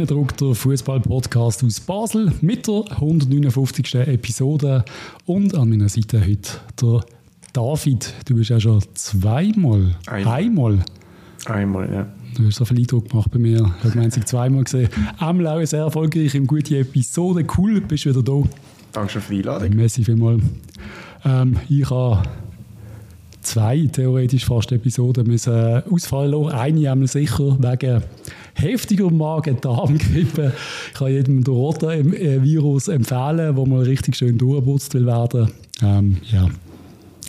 Reindruck, der Fußball-Podcast aus Basel mit der 159. Episode. Und an meiner Seite heute der David. Du bist ja schon zweimal. Ein- Einmal. Einmal, ja. Du hast so viel Eindruck gemacht bei mir. Ich habe habe zweimal gesehen. Einmal auch sehr erfolgreich im gute Episode. Cool, bist wieder da. Danke schön für die Einladung. Messi vielmals. Ähm, ich habe zwei theoretisch fast Episoden müssen äh, ausfallen lassen. Eine einmal sicher wegen heftiger Magen-Darm-Grippe. Ich kann jedem den roten äh, Virus empfehlen, wo man richtig schön durchputzt will werden. Ähm, ja,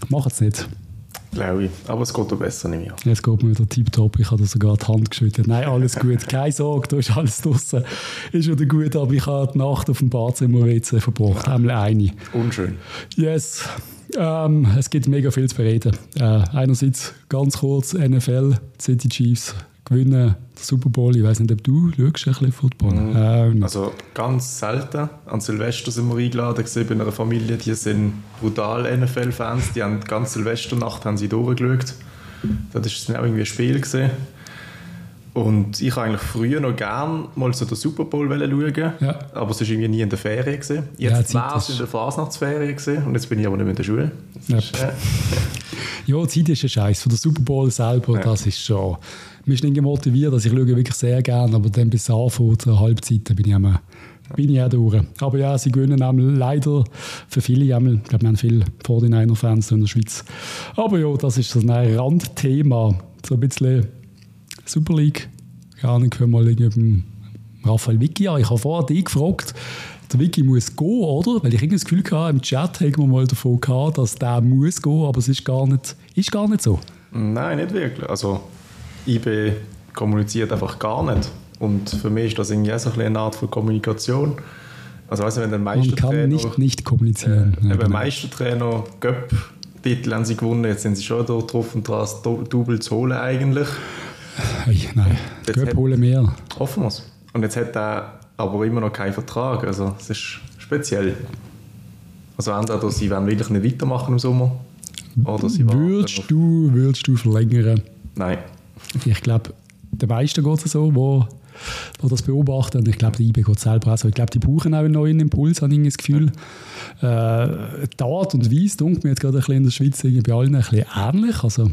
mach es nicht. Glaube ich. Aber es geht doch besser nicht mehr. Jetzt geht mir wieder tiptop. Ich habe dir sogar die Hand geschüttelt. Nein, alles gut. Keine Sorge, da ist alles draußen. Ist wieder gut, aber ich habe die Nacht auf dem Badzimmer WC verbracht. Einmal eine. Unschön. Yes. Ähm, es gibt mega viel zu bereden. Äh, einerseits ganz kurz NFL, City Chiefs gewinnen den Super Bowl. Ich weiß nicht, ob du schaust ein bisschen Football. Ähm, Also ganz selten. An Silvester sind wir eingeladen gewesen bei einer Familie, die sind brutal NFL-Fans. Die haben die ganze Silvesternacht haben sie durchgeschaut. Das ist dann auch irgendwie ein Spiel gewesen. Und ich habe eigentlich früher noch gern mal so den Super Bowl schauen, Ja. aber es war irgendwie nie in der Ferien. Gewesen. Ja, Jetzt Zeit war es in der Fasnachtsferien gewesen, und jetzt bin ich aber nicht mehr in der Schule. Das Ja. ist, äh, ja, die Zeit ist ein Scheiß. Für den Super Bowl selber, Ja. das ist schon. Mich nicht motiviert, also ich schaue wirklich sehr gerne, aber dann bis anfängt, zur Halbzeit, bin ich einmal bin ich auch durch. Aber ja, sie gewinnen leider für viele einmal, ich glaube, wir haben viele 49er-Fans in der Schweiz. Aber ja, das ist so ein Randthema. So ein bisschen Super League. Keine Ahnung, können wir mal irgendwie Raphael Vicky an. Ich habe vorher dich gefragt, der Vicky muss gehen, oder? Weil ich irgendwie das Gefühl hatte, im Chat haben wir mal davon gehabt, dass der muss gehen, aber es ist gar nicht, ist gar nicht so. Nein, nicht wirklich. Also, IB kommuniziert einfach gar nicht. Und für mich ist das irgendwie auch so eine Art von Kommunikation. Also, weißt du, wenn der Man kann Meistertrainer. nicht, nicht kommunizieren. äh, Ja, genau. Meistertrainer, Göpp-Titel haben sie gewonnen. Jetzt sind sie schon da drauf und dran, das Do- Double zu holen, eigentlich. Hey, nein, hat- holen mehr. Hoffen wir es. Und jetzt hat er aber immer noch keinen Vertrag. Also, es ist speziell. Also, entweder sie wollen wirklich nicht weitermachen im Sommer. Oder sie Würdest du, würdest du verlängern? Nein. Ich glaube, den meisten geht es so, wo, wo das beobachten. Und ich glaube, der IB geht selber auch so. Ich glaube, die brauchen auch einen neuen Impuls, habe ich das Gefühl. Äh, die Art und Weise, denkt mir jetzt gerade ein bisschen in der Schweiz bei allen ein bisschen ähnlich. Also,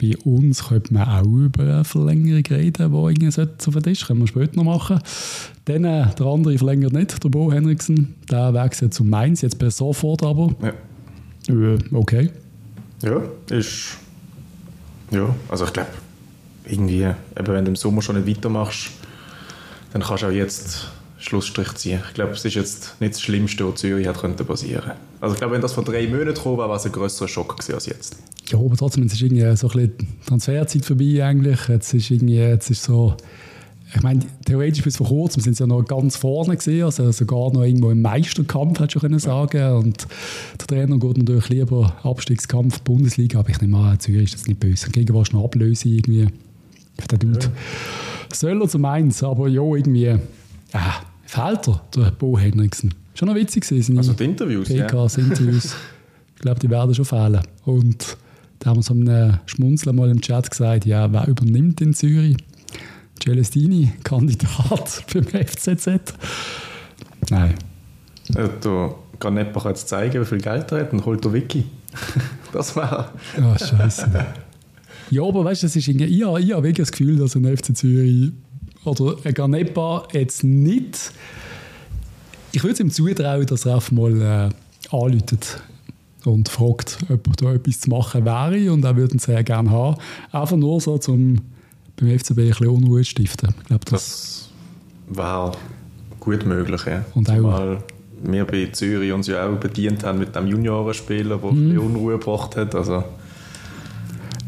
bei uns könnte man auch über eine Verlängerung reden, die irgendwie auf den Tisch können wir später noch machen. Dann äh, der andere verlängert nicht, der Bo Henriksen. Der wechselt zu Mainz, jetzt per sofort aber. Ja. Äh, okay. Ja, ist. Ja, also ich glaube, irgendwie, eben wenn du im Sommer schon nicht weitermachst, dann kannst du auch jetzt Schlussstrich ziehen. Ich glaube, es ist jetzt nicht das Schlimmste, was Zürich hat könnte passieren. Also ich glaube, wenn das vor drei Monaten gekommen wäre, wäre es ein grösserer Schock gewesen als jetzt. Ja, aber trotzdem, es ist irgendwie so ein bisschen Transferzeit vorbei eigentlich. Jetzt ist irgendwie, jetzt ist so, ich meine, theoretisch bis vor kurzem sind sie ja noch ganz vorne gesehen, also sogar noch irgendwo im Meisterkampf, hätte ich schon können sagen. Und der Trainer geht natürlich lieber Abstiegskampf Bundesliga, aber ich nehme an, Zürich ist das nicht böse. Gegen was eine Ablöse irgendwie. Der Dude. Soll er zum Eins, aber ja, irgendwie, äh, fehlt er, der Bo Henriksen. Schon noch witzig gewesen, Also die Interviews, ja. PKs, Interviews. ich glaube, die werden schon fehlen. Und da haben wir so einem Schmunzeln mal im Chat gesagt, ja, wer übernimmt in Zürich? Celestini, Kandidat beim FCZ. Nein. Ja, Ganepa kann jetzt zeigen, wie viel Geld er hat und holt der Wiki. das wäre... Ah, scheiße. ja, aber weißt du, das ist irgendwie, ich, habe- ich habe wirklich das Gefühl, dass ein FC Zürich oder ein Ganepa jetzt nicht. Ich würde es ihm zutrauen, dass er einfach mal äh, anläutet und fragt, ob da etwas zu machen wäre. Und er würde ihn sehr gerne haben. Einfach nur so, um beim FCB ein bisschen Unruhe zu stiften. Ich glaube, das, Das wäre gut möglich, ja. Und auch- wir bei Zürich uns ja auch bedient haben mit dem Juniorenspieler, der Mhm. Unruhe gebracht hat. Also,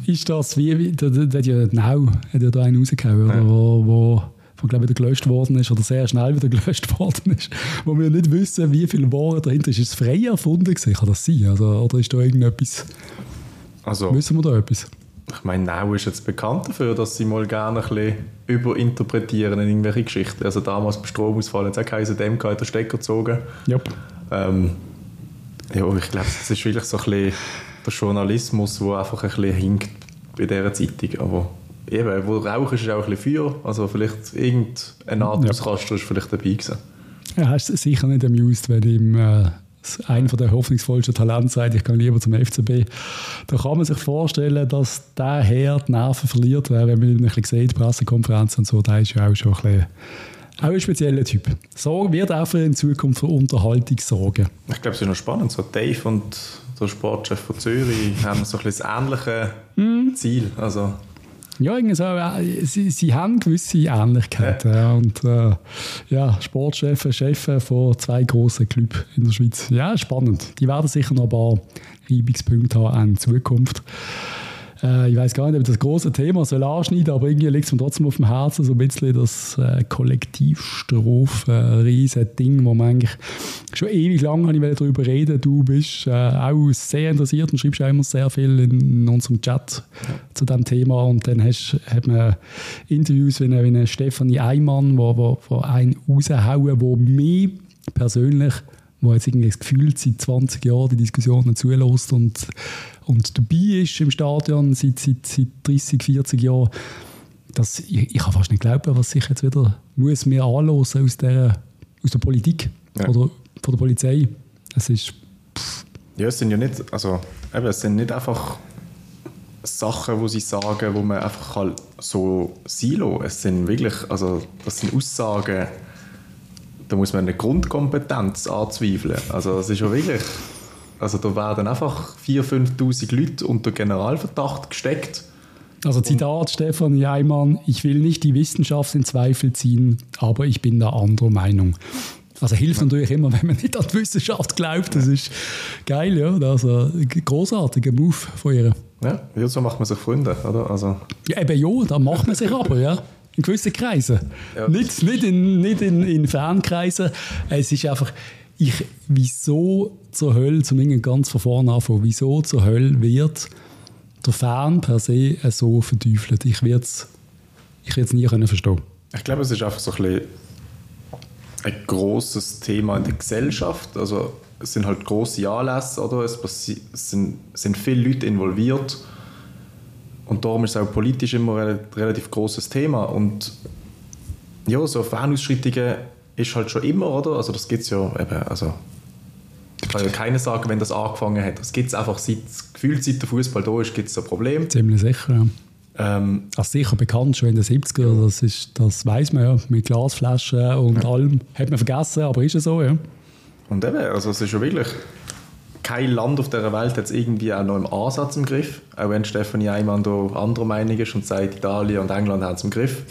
ist das wie, wie der, der, der hat ja Nau hat ja da einen rausgehauen, oder, wo, wo von, glaube ich, wieder gelöscht worden ist oder sehr schnell wieder gelöscht worden ist, wo wir nicht wissen, wie viel Ware dahinter ist. Ist es frei erfunden gewesen? Kann das sein? Also, oder ist da irgendetwas, also wissen wir da etwas? ich meine, Nau ist jetzt bekannt dafür, dass sie mal gerne ein bisschen überinterpretieren in irgendwelche Geschichten. Also damals beim Stromausfall hat es auch geheißen, dem hat der Stecker gezogen. Ja. Ähm, ja, ich glaube, es ist wirklich so ein bisschen der Journalismus, der einfach ein bisschen hinkt bei dieser Zeitung. Aber eben, wo Rauch ist, ist auch ein bisschen Feuer. Also vielleicht irgendein Atemskasten ist vielleicht dabei gewesen. Ja, hast sicher nicht amused, wenn ihm äh, einer der hoffnungsvollsten Talente sagt, ich gehe lieber zum FCB. Da kann man sich vorstellen, dass der Herr die Nerven verliert, wenn man ihn ein bisschen sieht, Pressekonferenzen und so, der ist ja auch schon ein bisschen auch ein spezieller Typ. So wird auch für in Zukunft für Unterhaltung sorgen. Ich glaube, es ist noch spannend. So Dave und der Sportchef von Zürich haben so ein bisschen das ähnliche mm. Ziel. Also ja, irgendwie so, äh, sie, sie haben gewisse Ähnlichkeiten. Ja. Und äh, ja, Sportchef, Chef von zwei grossen Clubs in der Schweiz. Ja, spannend. Die werden sicher noch ein paar Reibungspunkte haben in Zukunft. Äh, ich weiß gar nicht, ob das große Thema soll anschneiden, aber irgendwie liegt es mir trotzdem auf dem Herzen, so ein bisschen das äh, Kollektivstrophe, ein riesen Ding, wo man eigentlich schon ewig lang habe ich darüber reden. Du bist äh, auch sehr interessiert und schreibst auch immer sehr viel in, unserem Chat zu diesem Thema und dann hast, hat man Interviews wie eine, wie Stefanie Eimann, wo, wo, wo einen raushauen, wo mich persönlich wo jetzt irgendwie das Gefühl seit 20 Jahren die Diskussionen zulässt und, und dabei ist im Stadion seit, seit, seit 30, 40 Jahren, dass ich, ich kann fast nicht glauben, was ich jetzt wieder muss mir anlösen aus der, aus der Politik ja. oder von der Polizei. Es ist pff. ja, es sind ja nicht, also eben, es sind nicht einfach Sachen, wo sie sagen, wo man einfach halt so silo. Es sind wirklich, also das sind Aussagen da muss man eine Grundkompetenz anzweifeln. Also es ist ja wirklich, also da werden einfach 4'000, 5'000 Leute unter Generalverdacht gesteckt. Also Zitat Stefan Jaimann, ich will nicht die Wissenschaft in Zweifel ziehen, aber ich bin da anderer Meinung. Also hilft natürlich immer, wenn man nicht an die Wissenschaft glaubt. Das ist geil, ja. Also großartiger Move von ihr. Ja, so macht man sich Freunde, oder? Also. Ja, eben ja, da macht man sich aber, ja in gewissen Kreisen. Ja. Nicht, nicht, in, nicht in, in Fankreisen. Es ist einfach, ich, wieso zur Hölle, zum ganz von vorne anfangen, wieso zur Hölle wird der Fan per se so verteufelt? Ich werde es ich nie können verstehen. Ich glaube, es ist einfach so ein, bisschen ein grosses Thema in der Gesellschaft. Also es sind halt grosse Anlässe, oder? Es, es sind, sind viele Leute involviert und darum ist es auch politisch immer ein relativ großes Thema. Und ja, so Fanausschreitungen ist halt schon immer, oder? Also das gibt es ja eben, also ich kann ja keiner sagen, wenn das angefangen hat. Das gibt es einfach seit, gefühlt seit der Fußball da ist, gibt es ein Problem. Ziemlich sicher, ja. Ähm, also sicher bekannt schon in den 70er, das, ist, das weiß man ja, mit Glasflaschen und ja. allem. Hat man vergessen, aber ist ja so, ja. Und eben, also es ist schon wirklich kein Land auf der Welt hat es irgendwie auch noch im Ansatz im Griff. Auch wenn Stefanie Eimann da anderer Meinung ist und sagt, Italien und England haben es im Griff.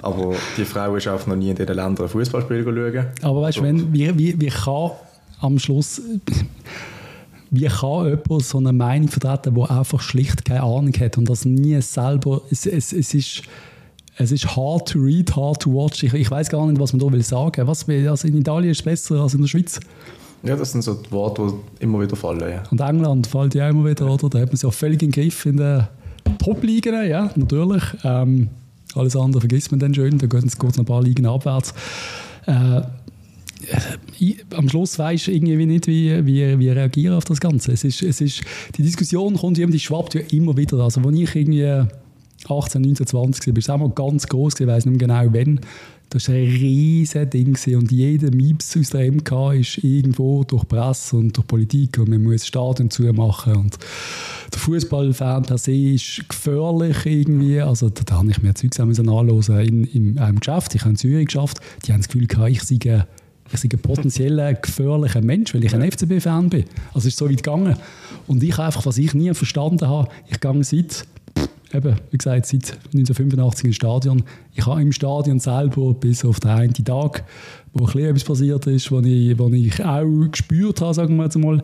Aber die Frau ist auch noch nie in diesen Ländern Fußballspiel schauen. Aber weißt du, wie, wie, wie kann am Schluss wie kann jemand so eine Meinung vertreten, der einfach schlicht keine Ahnung hat und das nie selber. Es, es, es, ist, es ist hard to read, hard to watch. Ich, ich weiß gar nicht, was man da will sagen. Was, also in Italien ist es besser als in der Schweiz. Ja, das sind so die Worte, die immer wieder fallen. Ja. Und England fällt ja immer wieder, oder? Da hat man sich auch völlig im Griff in den Top-Ligen, ja, natürlich. Ähm, alles andere vergisst man dann schön, da geht es noch ein paar Ligen abwärts. Äh, ich, am Schluss weisst du irgendwie nicht, wie, wie, wie reagieren auf das Ganze. Es ist, es ist, die Diskussion kommt die schwappt ja immer wieder. Also, als ich irgendwie 18, 19, 20 war, war es auch mal ganz groß, ich weiß nicht mehr genau wann, das war ein riesiges Ding und jeder Mips aus der MK ist irgendwo durch Presse und durch Politik und man muss Stadien zumachen. Und der Fußballfan per se ist gefährlich irgendwie, also da habe ich mir Zeugs anhören in, in einem Geschäft, ich habe in Zürich geschafft, die haben das Gefühl gehabt, ich sei ich sei ein potenzieller gefährlicher Mensch, weil ich ein FCB-Fan bin. Also es ist so weit gegangen. Und ich einfach, was ich nie verstanden habe, ich gehe seit eben, wie gesagt, seit 1985 im Stadion. Ich habe im Stadion selber bis auf den einen Tag, wo etwas passiert ist, wo ich, wo ich auch gespürt habe, sagen wir jetzt mal,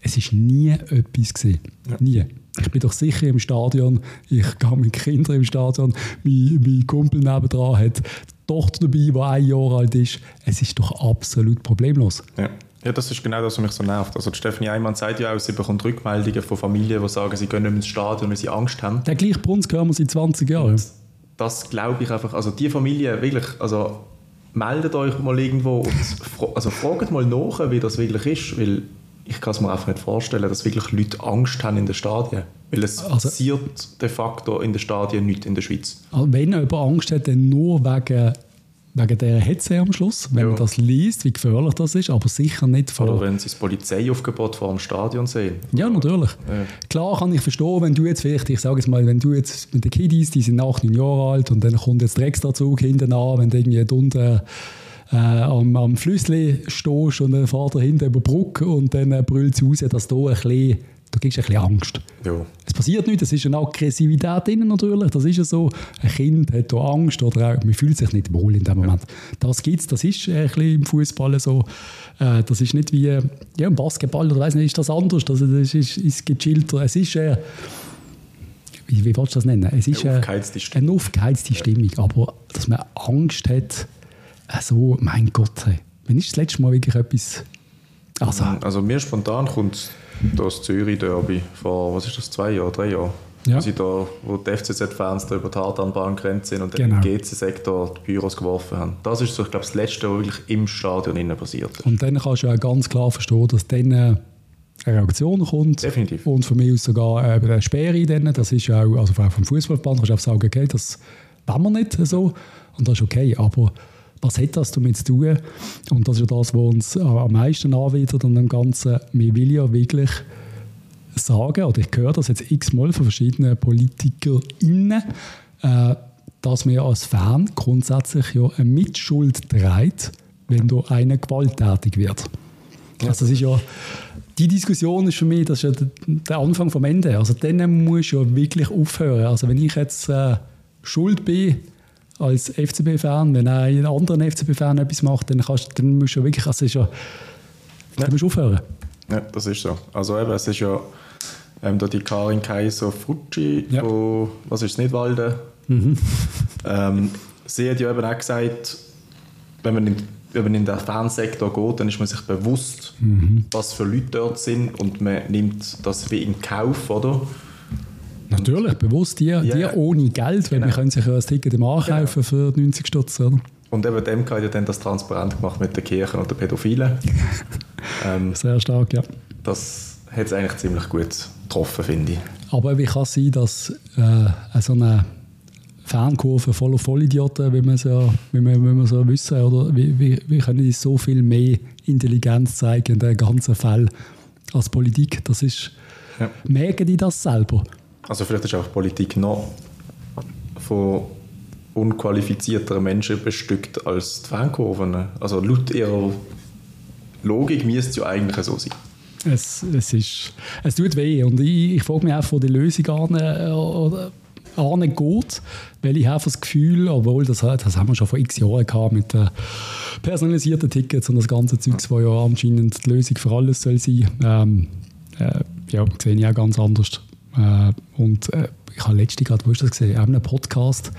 es ist nie etwas gesehen. Ja. Nie. Ich bin doch sicher im Stadion, ich gehe mit Kindern im Stadion, mein, mein Kumpel nebendran hat die Tochter dabei, die ein Jahr alt ist. Es ist doch absolut problemlos. Ja. Ja, das ist genau das, was mich so nervt. Also Stefanie Eimann sagt ja auch, sie bekommt Rückmeldungen von Familien, die sagen, sie gehen nicht mehr ins Stadion, weil sie Angst haben. Der gleiche Brunz hören wir seit 20 Jahren. Und das glaube ich einfach. Also die Familie, wirklich, also meldet euch mal irgendwo und also fragt mal nach, wie das wirklich ist, weil ich kann es mir einfach nicht vorstellen, dass wirklich Leute Angst haben in den Stadien. Weil es Also- passiert de facto in den Stadien nicht in der Schweiz. Also wenn jemand Angst hat, dann nur wegen, wegen dieser Hetze am Schluss, wenn Ja. man das liest, wie gefährlich das ist, aber sicher nicht vor... Oder wenn sie das Polizeiaufgebot vor dem Stadion sehen. Ja, natürlich. Ja. Klar kann ich verstehen, wenn du jetzt vielleicht, ich sage jetzt mal, wenn du jetzt mit den Kiddies, die sind 8, 9 Jahre alt und dann kommt jetzt der Extrazug hinten an, wenn du irgendwie da unten äh, am, am Flüssli stehst und dann fährt er hinten über die Brücke und dann äh, brüllt es raus, dass du ein bisschen, du kriegst ein bisschen Angst. Ja. Es passiert nichts, es ist eine Aggressivität drin natürlich, das ist ja so. Ein Kind hat da Angst oder auch, man fühlt sich nicht wohl in dem Moment. Das gibt es, das ist ein bisschen im Fußball so. Äh, das ist nicht wie ja, im Basketball oder weiß nicht, ist das anders, das, das ist, ist gechillter. Es ist, äh, wie, wie willst du das nennen? Es ist Eine äh, aufgeheizte Stimmung. eine aufgeheizte Stimmung, aber dass man Angst hat, so, mein Gott, hey. wann ist das letzte Mal wirklich etwas... Also, Also mir spontan kommt das Zürich Derby vor, was ist das, zwei Jahre, drei Jahre? Ja. Wo, sie da, wo die FCZ-Fans da über die Hartanbahn gerannt sind und Genau. im GC-Sektor die Büros geworfen haben. Das ist so, ich glaube, das Letzte, was wirklich im Stadion innen passiert ist. Und dann kannst du auch ganz klar verstehen, dass dann äh, eine Reaktion kommt. Definitiv. Und von mir aus sogar äh, eine Sperre. Dann. Das ist auch, also vom Fußballverband kannst du auch sagen, okay, das wollen wir nicht so. Und das ist okay. Aber was hat das damit zu tun? Und das ist ja das, was uns am meisten anwidert an dem Ganzen. Wir will ja wirklich sagen, oder ich höre das jetzt x-mal von verschiedenen PolitikerInnen, äh, dass wir als Fan grundsätzlich ja eine Mitschuld trägt, wenn da einer gewalttätig wird. Also das ist ja, die Diskussion ist für mich, das ist ja der, der Anfang vom Ende. Also dann musst du ja wirklich aufhören. Also wenn ich jetzt äh, schuld bin als FCB-Fan, wenn ein anderer FCB-Fan etwas macht, dann, kannst, dann musst du ja wirklich, also ist ja, dann musst du aufhören. Ja, das ist so. Also eben, es ist ja ähm, da die Karin Kaiser Frucci, Ja. wo, was ist es, Nidwalden? Ähm, sie hat ja eben auch gesagt, wenn man in, wenn man in den Fansektor geht, dann ist man sich bewusst, was für Leute dort sind und man nimmt das wie in Kauf, oder? Natürlich, bewusst die, die Ja. ohne Geld, weil Genau. wir können sich ja ein Ticket im Ankaufen für 90 Stutz, oder? Und eben dem hat ja dann das transparent gemacht mit den Kirchen und den Pädophilen. ähm, Sehr stark, ja. das hat es eigentlich ziemlich gut getroffen, finde ich. Aber wie kann es sein, dass äh, so eine Fankurve voller Vollidioten, wie wir es ja, wie wir, wie wir so wissen, oder wie, wie, wie können die so viel mehr Intelligenz zeigen in den ganzen Fall als Politik? Das ist, Ja. merken die das selber? Also vielleicht ist auch Politik noch von unqualifizierteren Menschen bestückt als die Fankurven. Also laut ihrer Logik müsste es ja eigentlich so sein. Es, es, ist, es tut weh und ich, ich frage mich auch, wo die Lösung an, äh, oder an geht, weil ich habe das Gefühl, obwohl das, das haben wir schon vor x Jahren gehabt mit den personalisierten Tickets und das ganze Zeugs, wo ja anscheinend die Lösung für alles soll sein, ähm, äh, ja, sehe ich auch ganz anders. Äh, und äh, ich habe letztens gerade, wo ist das gesehen, auch einen Podcast,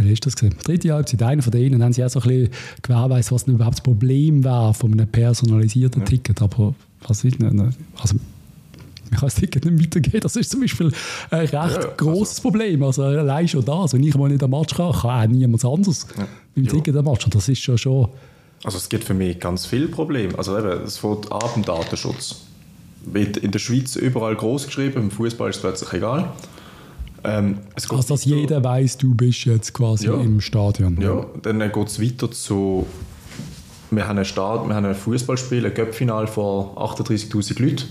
Wer ist das gesehen? Dritte Halbzeit, einer von denen, haben sie auch so ein bisschen gewährleistet, was denn überhaupt das Problem war von einem personalisierten Ticket. Aber was ist denn? Also, man kann das Ticket nicht weitergeben. Das ist zum Beispiel ein recht Ja, grosses Problem. Also allein schon das. Wenn ich mal nicht am Match kann, kann auch niemand anderes mit dem Ja. Ticket am Match. Und das ist schon schon... Also es gibt für mich ganz viele Probleme. Also eben, es fängt an beim Datenschutz. Wird in der Schweiz überall groß geschrieben, im Fußball ist es plötzlich egal. Ähm, Also, dass weiter- jeder weiß, du bist jetzt quasi Ja. im Stadion. Ja, dann geht es weiter zu. Wir haben ein, Start, wir haben ein Fußballspiel, ein Cup-Final vor 38.000 Leuten.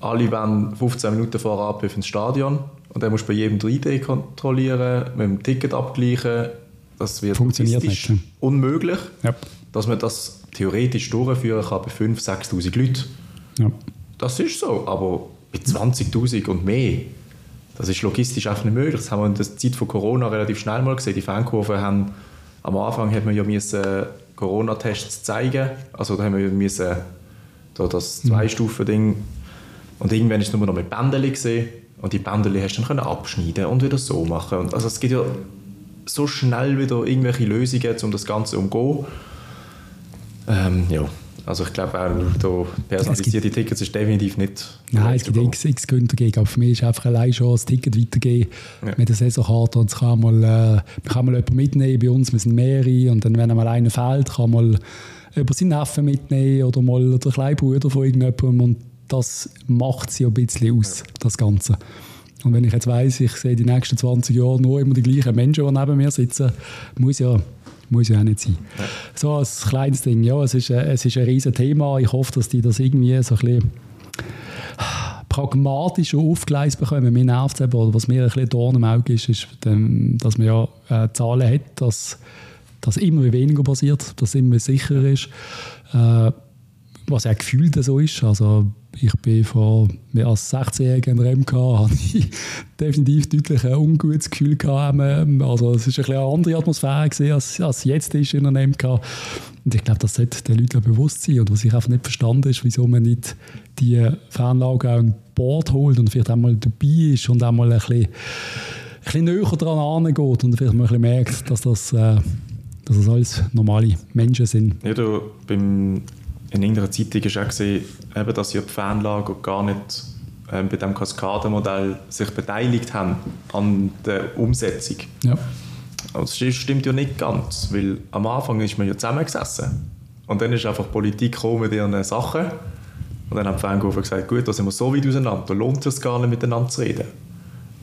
Alle wollen 15 Minuten vor Abpfiff ins Stadion. Und dann musst du bei jedem 3D kontrollieren, mit dem Ticket abgleichen. Das wird Funktioniert nicht, unmöglich, Ja. dass man das theoretisch durchführen kann bei 5.000, 6.000 Leuten. Ja. Das ist so, aber bei 20.000 und mehr, das ist logistisch einfach nicht möglich. Das haben wir in der Zeit von Corona relativ schnell mal gesehen. Die Fankurven haben, am Anfang hat man ja müssen Corona-Tests zeigen, also da haben wir müssen da das Zwei-Stufen-Ding und irgendwann ist es nur noch mit Bändeli gesehen und die Bändeli hast du dann können abschneiden und wieder so machen. Und also es gibt ja so schnell wieder irgendwelche Lösungen, um das Ganze zu umgehen. Ähm, ja, also ich glaube auch, da personalisierte Tickets ist definitiv nicht Nein, es gibt x, x Gründe dagegen, aber für mich ist einfach allein schon das Ticket weitergeben. Ja. mit der Saisonkarte und es kann mal, äh, man kann mal jemanden mitnehmen. Bei uns, wir sind mehrere. Und dann, wenn einmal einer fehlt, kann mal über seinen Neffen mitnehmen oder mal der kleine Bruder von irgendjemandem. Und das macht sie ein bisschen aus, das Ganze. Und wenn ich jetzt weiss, ich sehe die nächsten 20 Jahre nur immer die gleichen Menschen, die neben mir sitzen, muss ja, muss ja auch nicht sein. So als kleines Ding, ja, es ist, es ist ein riesiges Thema. Ich hoffe, dass die das irgendwie so ein bisschen pragmatisch aufgeleist bekommen. Mir nervt es oder was mir ein bisschen Dorn im Auge ist, ist, dass man ja äh, Zahlen hat, dass, dass immer weniger passiert, dass immer sicherer ist. Äh, was ja gefühlt so ist. Also ich bin vor mehr als 16-Jährigen in MK, habe ich definitiv deutlich ein ungutes Gefühl gehabt. Ähm, also es ist eine andere Atmosphäre gewesen, als, als jetzt ist in der MK. Und ich glaube, das sollte den Leuten bewusst sein. Und was ich einfach nicht verstanden ist, wieso man nicht die Fernlage auch an Bord holt und vielleicht einmal dabei ist und einmal ein bisschen, ein bisschen näher daran angeht und vielleicht mal ein bisschen merkt, dass das, äh, dass das alles normale Menschen sind. Ja, du, beim in irgendeiner Zeitung ist auch gesehen, eben, dass sie die Fanlager gar nicht ähm, bei dem Kaskadenmodell sich beteiligt haben an der Umsetzung. Ja. Das stimmt ja nicht ganz, weil am Anfang ist man ja zusammengesessen und dann ist einfach Politik gekommen mit ihren Sachen und dann haben die Fangerufen gesagt, gut, da sind wir so weit auseinander, da lohnt es gar nicht miteinander zu reden.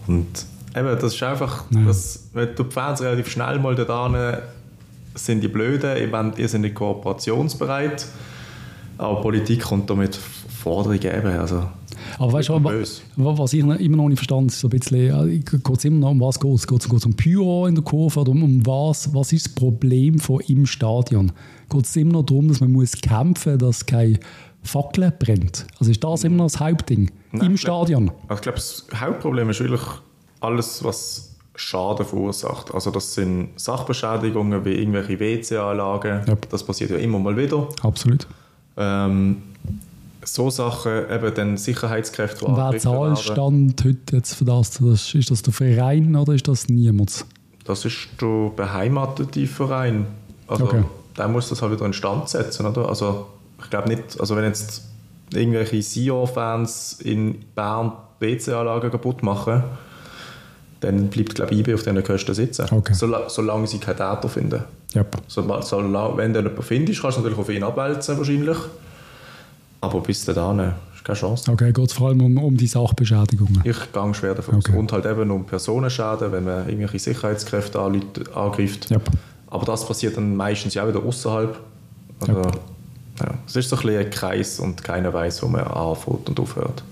Und eben, das ist einfach, ja. das, wenn du die Fans relativ schnell mal da sind die Blöden, ihr seid nicht kooperationsbereit, aber Politik kommt da mit Forderungen eben. Also, aber weißt du, was ich immer noch nicht verstanden ist so ein bisschen, geht es immer noch um was geht es? Geht es um Pyro in der Kurve oder um was? Was ist das Problem von im Stadion? Geht es immer noch darum, dass man muss kämpfen muss, dass keine Fackel brennt? Also ist das immer noch das Hauptding Nein, im Stadion? Glaub, ich glaube, das Hauptproblem ist wirklich alles, was Schaden verursacht. Also das sind Sachbeschädigungen wie irgendwelche WC-Anlagen. Ja. Das passiert ja immer mal wieder. Absolut. Ähm, so Sachen, eben dann Sicherheitskräfte, die Wer zahlt Stand heute jetzt für das? das? Ist das der Verein oder ist das niemand? Das ist der beheimatete Verein. Also okay. der muss das halt wieder in Stand setzen, oder? Also ich glaube nicht, also wenn jetzt irgendwelche Sion-Fans in Bern WC-Anlagen kaputt machen, dann bleibt glaube ich IB auf diesen Kosten sitzen. Okay. Solange, solange sie keinen Täter finden. Yep. So, so, wenn du jemanden findest, kannst du natürlich auf ihn abwälzen wahrscheinlich. Aber bis dahin ist keine Chance. Okay, geht es vor allem um, um die Sachbeschädigungen? Ich gehe schwer davon okay. Und halt eben um Personenschäden, wenn man irgendwelche Sicherheitskräfte angreift. Yep. Aber das passiert dann meistens ja auch wieder außerhalb. Also, yep. ja, es ist so ein, ein Kreis und keiner weiß, wo man anfängt und aufhört.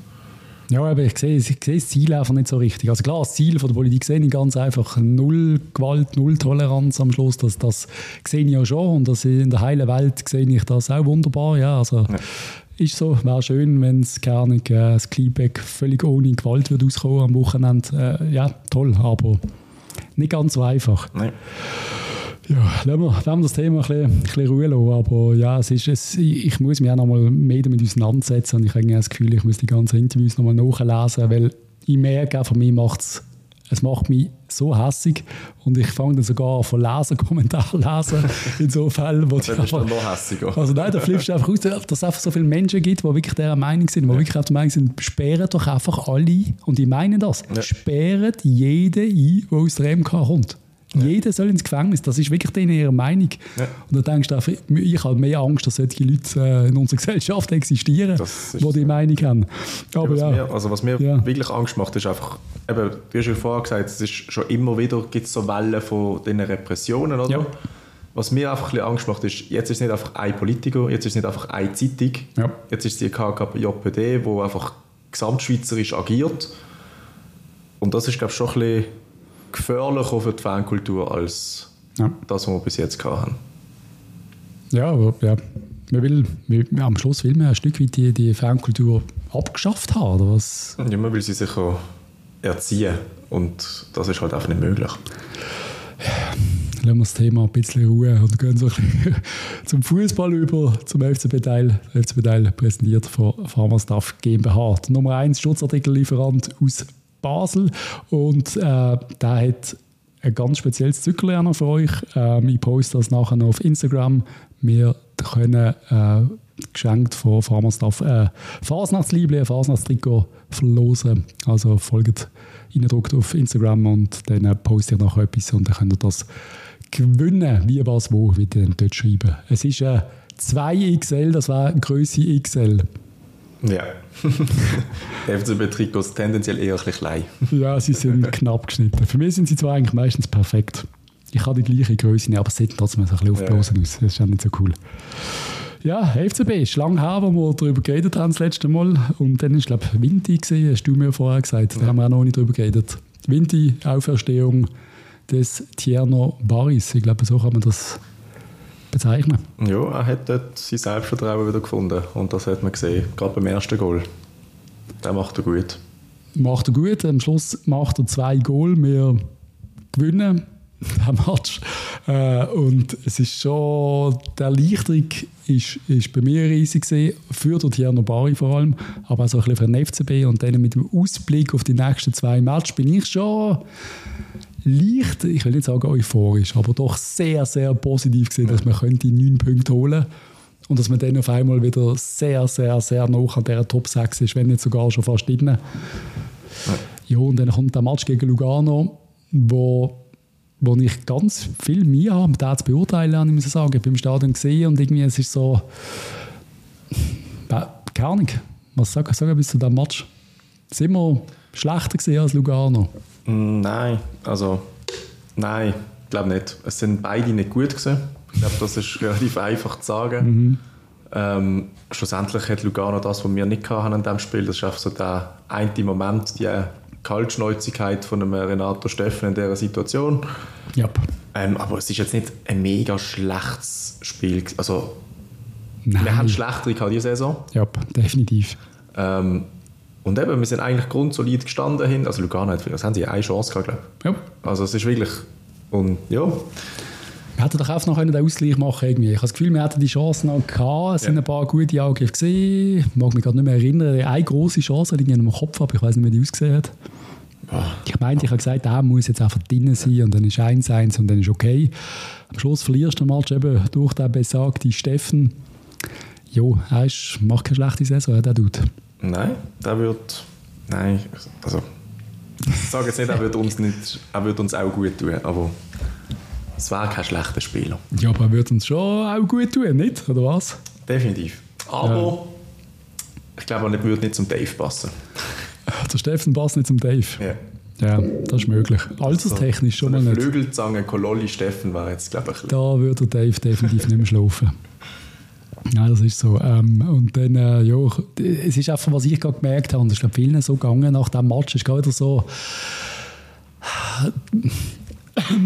Ja, aber ich sehe, ich sehe das Ziel einfach nicht so richtig. Also klar, das Ziel von der Politik sehe ich ganz einfach null Gewalt, null Toleranz am Schluss. Das, das sehe ich ja schon und das in der heilen Welt sehe ich das auch wunderbar. Ja, also ja. ist so. Wäre schön, wenn es gar nicht äh, das Kleeback völlig ohne Gewalt wird auskommen am Wochenende. Äh, ja, toll, aber nicht ganz so einfach. Nein. Ja, lassen wir, lassen wir das Thema ein bisschen, ein bisschen Ruhe lassen. Aber ja, es ist, es, ich muss mich auch noch mal mehr damit auseinandersetzen und ich habe das Gefühl, ich muss die ganzen Interviews noch mal nachlesen, weil ich merke, von mir macht es es macht mich so hässig und ich fange dann sogar an von lesen, Kommentare lesen in so Fällen, wo ich einfach, noch hässiger. Also nein, da flippst du einfach aus, dass es einfach so viele Menschen gibt, die wirklich dieser Meinung sind, die ja. wirklich auf der Meinung sind, sperren doch einfach alle, und ich meine das, ja. sperren jeden ein, der aus der MK kommt. Ja. Jeder soll ins Gefängnis. Das ist wirklich in ihrer Meinung. Ja. Und dann denkst du einfach, ich habe mehr Angst, dass solche Leute äh, in unserer Gesellschaft existieren, die die Meinung haben. Aber ja, was ja. Mir, also was mir wirklich Angst macht, ist einfach, eben, du hast ja vorher gesagt, es ist schon immer wieder gibt so Wellen von diesen Repressionen, oder? Was mir einfach ein bisschen Angst macht, ist, jetzt ist es nicht einfach ein Politiker, jetzt ist es nicht einfach eine Zeitung, jetzt ist es die KKJPD, die einfach gesamtschweizerisch agiert. Und das ist, glaube ich, schon ein bisschen gefährlicher für die Fankultur als ja. das, was wir bis jetzt hatten. Ja, aber ja, man will, man, am Schluss will man ein Stück weit die, die Fankultur abgeschafft haben, oder was? Ja, man will sie sicher erziehen und das ist halt einfach nicht möglich. Ja, lassen wir das Thema ein bisschen Ruhe und gehen so ein bisschen zum Fußball über, zum FCB Teil. Der FCB Teil präsentiert von Pharmastaff GmbH. Nummer 1 Schutzartikellieferant aus Basel und äh, der hat ein ganz spezielles Zyklerner für euch. Ähm, ich poste das nachher noch auf Instagram. Wir können äh, geschenkt von Pharmastaff äh, Fasnachtsliebling, ein Fasnachtstrikot verlosen. Also folgt reindruckt auf Instagram und dann äh, poste ich nachher etwas und dann könnt ihr das gewinnen, wie was wo, wie ihr dort schreiben. Es ist eine 2XL, das war Größe XL. Ja. FCB-Trikots tendenziell eher ein bisschen klein. ja, sie sind knapp geschnitten. Für mich sind sie zwar eigentlich meistens perfekt. Ich habe die gleiche Größe, aber es sieht trotzdem ein bisschen aufblasen ja. aus. Das ist auch nicht so cool. Ja, FCB ist lange her, wo wir darüber geredet haben das letzte Mal. Und dann ist, glaube ich, Vinti gesehen, hast du mir vorher gesagt. Da haben wir auch noch nicht darüber geredet. Vinti, Auferstehung des Tierno Baris. Ich glaube, so kann man das bezeichnen. Ja, er hat dort sein Selbstvertrauen wieder gefunden. Und das hat man gesehen, gerade beim ersten Goal. Der macht er gut. Macht er gut. Am Schluss macht er zwei Goal. Wir gewinnen den Match. Äh, und es ist schon, die Erleichterung ist, ist bei mir riesig gewesen, für den Tierno Bari vor allem, aber auch so ein bisschen für den FCB und dann mit dem Ausblick auf die nächsten zwei Matches bin ich schon leicht, ich will nicht sagen euphorisch, aber doch sehr, sehr positiv gesehen, dass man könnte neun Punkte holen und dass man dann auf einmal wieder sehr, sehr, sehr nah an dieser Top 6 ist, wenn nicht sogar schon fast drin. Ja. und dann kommt der Match gegen Lugano, wo wo ich ganz viel mehr habe, den zu beurteilen, muss ich sagen. Ich bin im Stadion gesehen und irgendwie es ist so, keine Ahnung, was sagen sag bis zu diesem Match? Sind wir schlechter gesehen als Lugano? Mm, nein, also nein, ich glaube nicht. Es sind beide nicht gut gewesen. Ich glaube, das ist relativ einfach zu sagen. Mhm. Ähm, schlussendlich hat Lugano das, was wir nicht hatten in diesem Spiel. Das ist einfach so der eine Moment, die Kaltschnäuzigkeit von einem Renato Steffen in dieser Situation. Yep. Ähm, aber es ist jetzt nicht ein mega schlechtes Spiel. Also, Nein. wir haben schlechtere gehabt diese Saison. Ja, definitiv. Ähm, und eben, wir sind eigentlich grundsolid gestanden hin. Also Lugano hat, das haben sie eine Chance gehabt, glaube ich. Ja. Also es ist wirklich, und ja. Wir hätten doch auch noch einen Ausgleich machen irgendwie. Ich habe das Gefühl, wir hätten die Chance noch gehabt. Es sind ein paar gute Angriffe gesehen. Ich mag mich gerade nicht mehr erinnern. Eine große Chance die ich in meinem Kopf habe. Ich weiß nicht, wie die ausgesehen hat. Ich meinte, ich habe gesagt, der muss jetzt einfach drinnen sein und dann ist 1-1 und dann ist okay. Am Schluss verlierst du den Match eben durch den besagten Steffen. Jo, er macht keine schlechte Saison, der Dude. Nein, der wird... Nein, also... Ich sage jetzt nicht, er wird uns, nicht, er wird uns auch gut tun, aber es wäre kein schlechter Spieler. Ja, aber er wird uns schon auch gut tun, nicht? Oder was? Definitiv. Aber ja. ich glaube, er würde nicht zum Dave passen. Der Steffen passt nicht zum Dave. Ja. Ja, das ist möglich. Alterstechnisch so, schon so mal nicht. Flügelzange, Kololli Steffen war jetzt, glaube ich. Da würde Dave definitiv nicht mehr schlafen. Ja, das ist so. Ähm, und dann, äh, ja, es ist einfach, was ich gerade gemerkt habe, und es ist vielen so gegangen nach dem Match, ist gerade so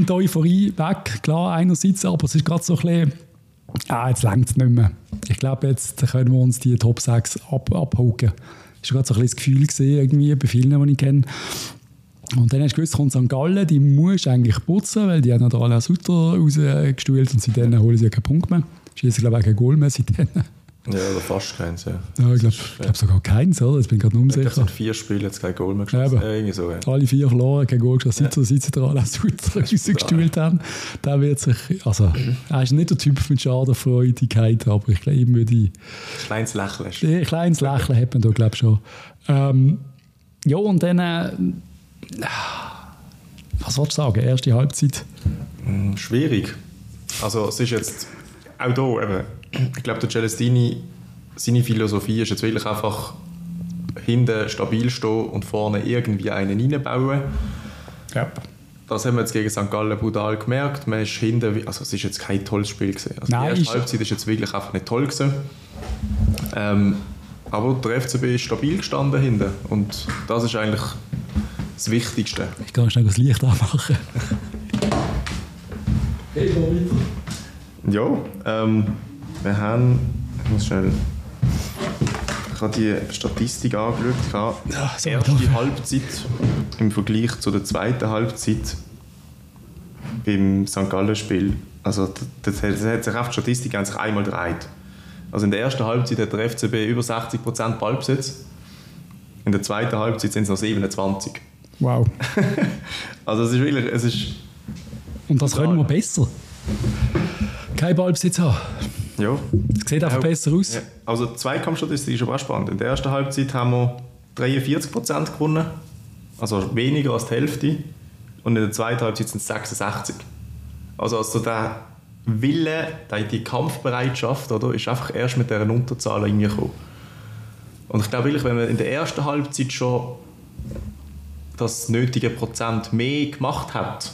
die Euphorie weg, klar, einerseits, aber es ist gerade so ein bisschen, ah, jetzt längt es nicht mehr. Ich glaube, jetzt können wir uns die Top 6 ab, abhaken. Das war gerade so ein bisschen das Gefühl gesehen, irgendwie, bei vielen, die ich kenne. Und dann hast du gewusst, kommt St. Gallen, die musst du eigentlich putzen, weil die haben da alle Sutter rausgestuhlt und seitdem holen sie keinen Punkt mehr. Schießen, glaube ich, kein Goal mehr seitdem. Ja, oder fast keins, ja. ja ich glaube glaub sogar keins, oder? Jetzt bin ich gerade unsicher. Ich glaube, vier Spiele jetzt kein Goal mehr geschossen. Ja, irgendwie so, ja. Alle vier verloren, kein Goal geschossen, seit, ja. da alle Sutter rausgestuhlt haben. Der wird sich, also, er ist nicht der Typ mit Schadenfreudigkeit, aber ich glaube, ihm würde... Kleines Lächeln. Ein kleines Lächeln hat man da, glaube ich, schon. Ähm, ja, und dann... Äh, was wolltest du sagen? Erste Halbzeit? Hm, schwierig. Also, es ist jetzt auch hier eben ich glaube, der Celestini, seine Philosophie ist jetzt wirklich einfach hinten stabil stehen und vorne irgendwie einen reinbauen. Ja. Das haben wir jetzt gegen St. Gallen brutal gemerkt. Man ist hinten, also es ist jetzt kein tolles Spiel gewesen. Also Nein, die erste Halbzeit ist jetzt wirklich einfach nicht toll gewesen. Ähm, aber der FCB ist stabil gestanden hinten und das ist eigentlich das Wichtigste. Ich kann schnell das Licht anmachen. Hey, ja, ähm, wir haben, ich muss schnell, ich habe die Statistik angeschaut. Ja, so erste Halbzeit im Vergleich zu der zweiten Halbzeit beim St. Gallen-Spiel. Also das, das hat sich auf die Statistik sich einmal gedreht. Also in der ersten Halbzeit hat der FCB über 60% Ballbesitz. In der zweiten Halbzeit sind es noch 27. Wow. also es ist wirklich, es ist... Und das können wir besser. Kein Ballbesitz haben. Ja. Es sieht einfach ja. besser aus. Ja. Also die Zweikampfstatistik ist auch spannend. In der ersten Halbzeit haben wir 43% gewonnen, also weniger als die Hälfte. Und in der zweiten Halbzeit sind es 66. Also, also der Wille, die Kampfbereitschaft, oder, ist einfach erst mit dieser Unterzahl reingekommen. Und ich glaube wirklich, wenn man in der ersten Halbzeit schon das nötige Prozent mehr gemacht hat,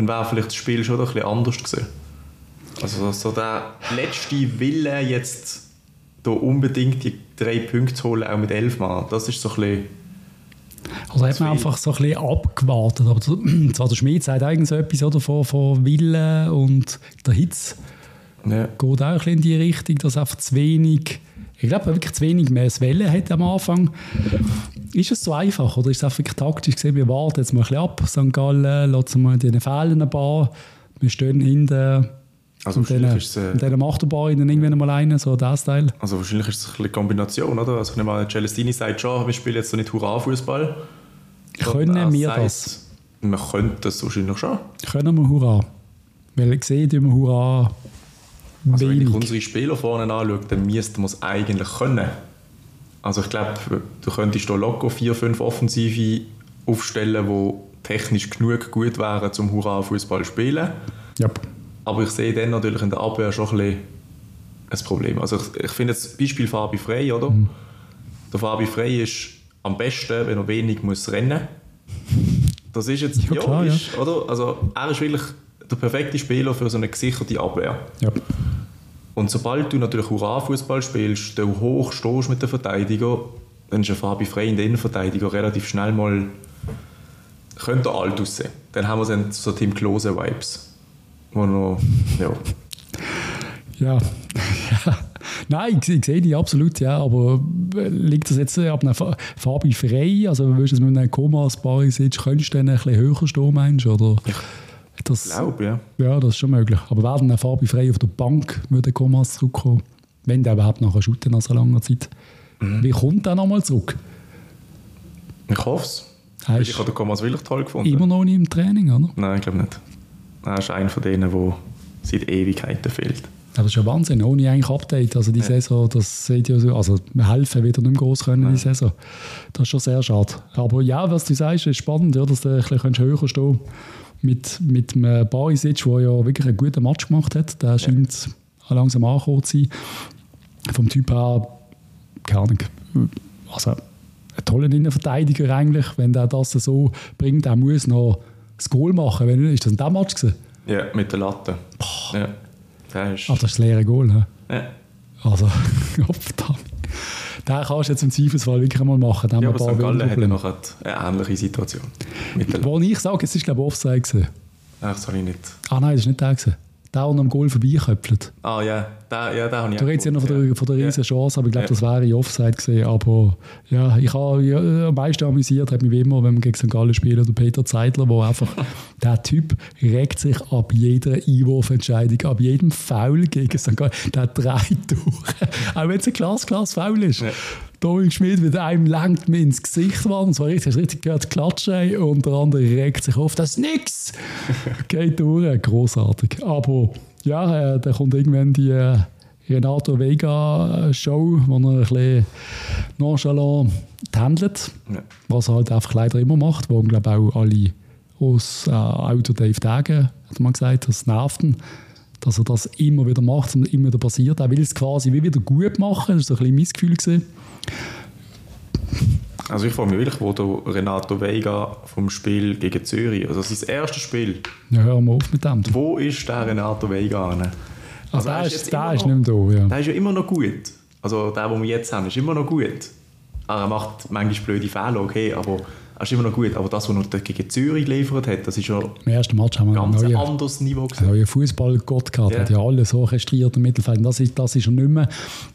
dann wäre vielleicht das Spiel schon ein bisschen anders gewesen. Also so der letzte Wille jetzt da unbedingt die drei Punkte zu holen, auch mit elf Mal, das ist so ein bisschen also hat man einfach so ein bisschen abgewartet. Aber zwar der Schmied sagt eigentlich so etwas oder, von, von Wille und der Hitz ja. geht auch ein bisschen in die Richtung, dass einfach zu wenig, ich glaube wirklich zu wenig mehr Welle hat am Anfang. Ist es so einfach oder ist es einfach taktisch gesehen, wir warten jetzt mal ein bisschen ab, St. Gallen, lassen wir die Fehlen ein paar, wir stehen hinten also und wahrscheinlich ist es... Äh, macht der Bar dann irgendwann mal einen, so das Teil. Also wahrscheinlich ist es eine Kombination, oder? Also ich nehme an, Celestini sagt schon, wir spielen jetzt so nicht Hurra-Fußball. Können wir sagt, das? Wir könnten das wahrscheinlich schon. Können wir Hurra. Weil ich sehe immer Hurra also wenn ich unsere Spieler vorne anschaue, dann müssten wir es eigentlich können. Also ich glaube, du könntest hier locker vier, fünf Offensive aufstellen, die technisch genug gut wären, zum Hurra-Fußball zu spielen. Yep. Aber ich sehe dann natürlich in der Abwehr schon ein, bisschen ein Problem. Also ich, ich finde jetzt Beispiel Fabi Frey, oder? Mhm. Der Fabi Frey ist am besten, wenn er wenig muss rennen Das ist jetzt, ja, klar, ist, ja. oder? Also er ist wirklich der perfekte Spieler für so eine gesicherte Abwehr. Ja. Und sobald du natürlich Hurra-Fußball spielst, du hoch stehst mit dem Verteidiger, dann ist ein Fabi Frey in der Innenverteidiger relativ schnell mal könnte alt aussehen. Dann haben wir dann so Team Klose-Vibes wo noch, ja. Ja, ja. Nein, ich, ich, sehe die absolut, ja, aber äh, liegt das jetzt ab einer Fabi frei? Also würdest du es mit einem Komas Barisic, könntest du dann ein bisschen höher stehen, meinst du? Oder? Das, ich glaube, ja. Ja, das ist schon möglich. Aber wäre dann Fabi frei auf der Bank, würde Komas zurückkommen? Wenn der überhaupt nachher shooten nach so langer Zeit. Mhm. Wie kommt der nochmal zurück? Ich hoffe es. Ich habe den Komas wirklich toll gefunden. Immer noch nicht im Training, oder? Nein, ich glaube nicht. Er ist einer von denen, der seit Ewigkeiten fehlt. Das ist ja Wahnsinn, ohne eigentlich Update. Also die ja. Saison, das seht ihr so, also wir helfen wieder nicht mehr groß können in die Saison. Das ist schon sehr schade. Aber ja, was du sagst, ist spannend, ja, dass du ein bisschen höher stehen mit, mit einem Barisic, der ja wirklich einen guten Match gemacht hat. Der scheint ja. langsam angekommen zu sein. Vom Typ her, keine Ahnung, also ein toller Innenverteidiger eigentlich, wenn der das so bringt. Er muss noch das Goal machen. Wenn, ist das in diesem Match gewesen? Ja, mit der Latte. Boah. Ja. Das ist... Ah, das ist das leere Goal, ne? Ja. Also, verdammt. Den kannst du jetzt im Zweifelsfall wirklich einmal machen. Ja, aber St. Gallen hat noch eine ähnliche Situation. Wo ich sage, es ist glaube ich Offside gewesen. Ach, ich nicht. Ah nein, das war nicht der. Gewesen der noch am Goal vorbeiköpfelt. Ah ja, der, ja, der habe ich Du redest ja noch von der, von der riesen Chance, aber ich glaube, ja. das wäre Offside gesehen. Aber ja, ich habe ja, am meisten amüsiert, hat mich wie immer, wenn man gegen St. Gallen spielt, der Peter Zeidler, wo einfach, der Typ regt sich ab jeder Einwurfentscheidung, ab jedem Foul gegen St. Gallen, der dreht durch. auch wenn es ein klares, klares Foul ist. Dominik Schmidt mit einem lenkt mir ins Gesicht war und zwar richtig, richtig gehört, klatschen und der andere regt sich auf, das ist nix! Geht durch, großartig. Aber ja, äh, da kommt irgendwann die äh, Renato Vega Show, wo er ein bisschen nonchalant handelt, ja. was er halt einfach leider immer macht, wo glaube auch alle aus äh, Auto Dave Dagen, hat man gesagt, das nervt ihn dass er das immer wieder macht und immer wieder passiert. Er will es quasi wie wieder gut machen. Das war so ein bisschen mein Gefühl. Gewesen. Also ich frage mich wirklich, wo der Renato Veiga vom Spiel gegen Zürich, also sein erstes Spiel. Ja, hör mal auf mit dem. Wo ist der Renato Veiga? Also, also der, ist, der ist nicht mehr da, ja. Der ist ja immer noch gut. Also der, den wir jetzt haben, ist immer noch gut. Er macht manchmal blöde Fehler, okay, aber das ist immer noch gut, aber das, was er gegen Zürich geliefert hat, das ist ja Im ersten Match haben wir ganz ein anderes Niveau gesehen. Ein neuer Fußballgott gehabt, yeah. hat ja alles orchestriert im Mittelfeld. Das ist, das ist er nicht mehr.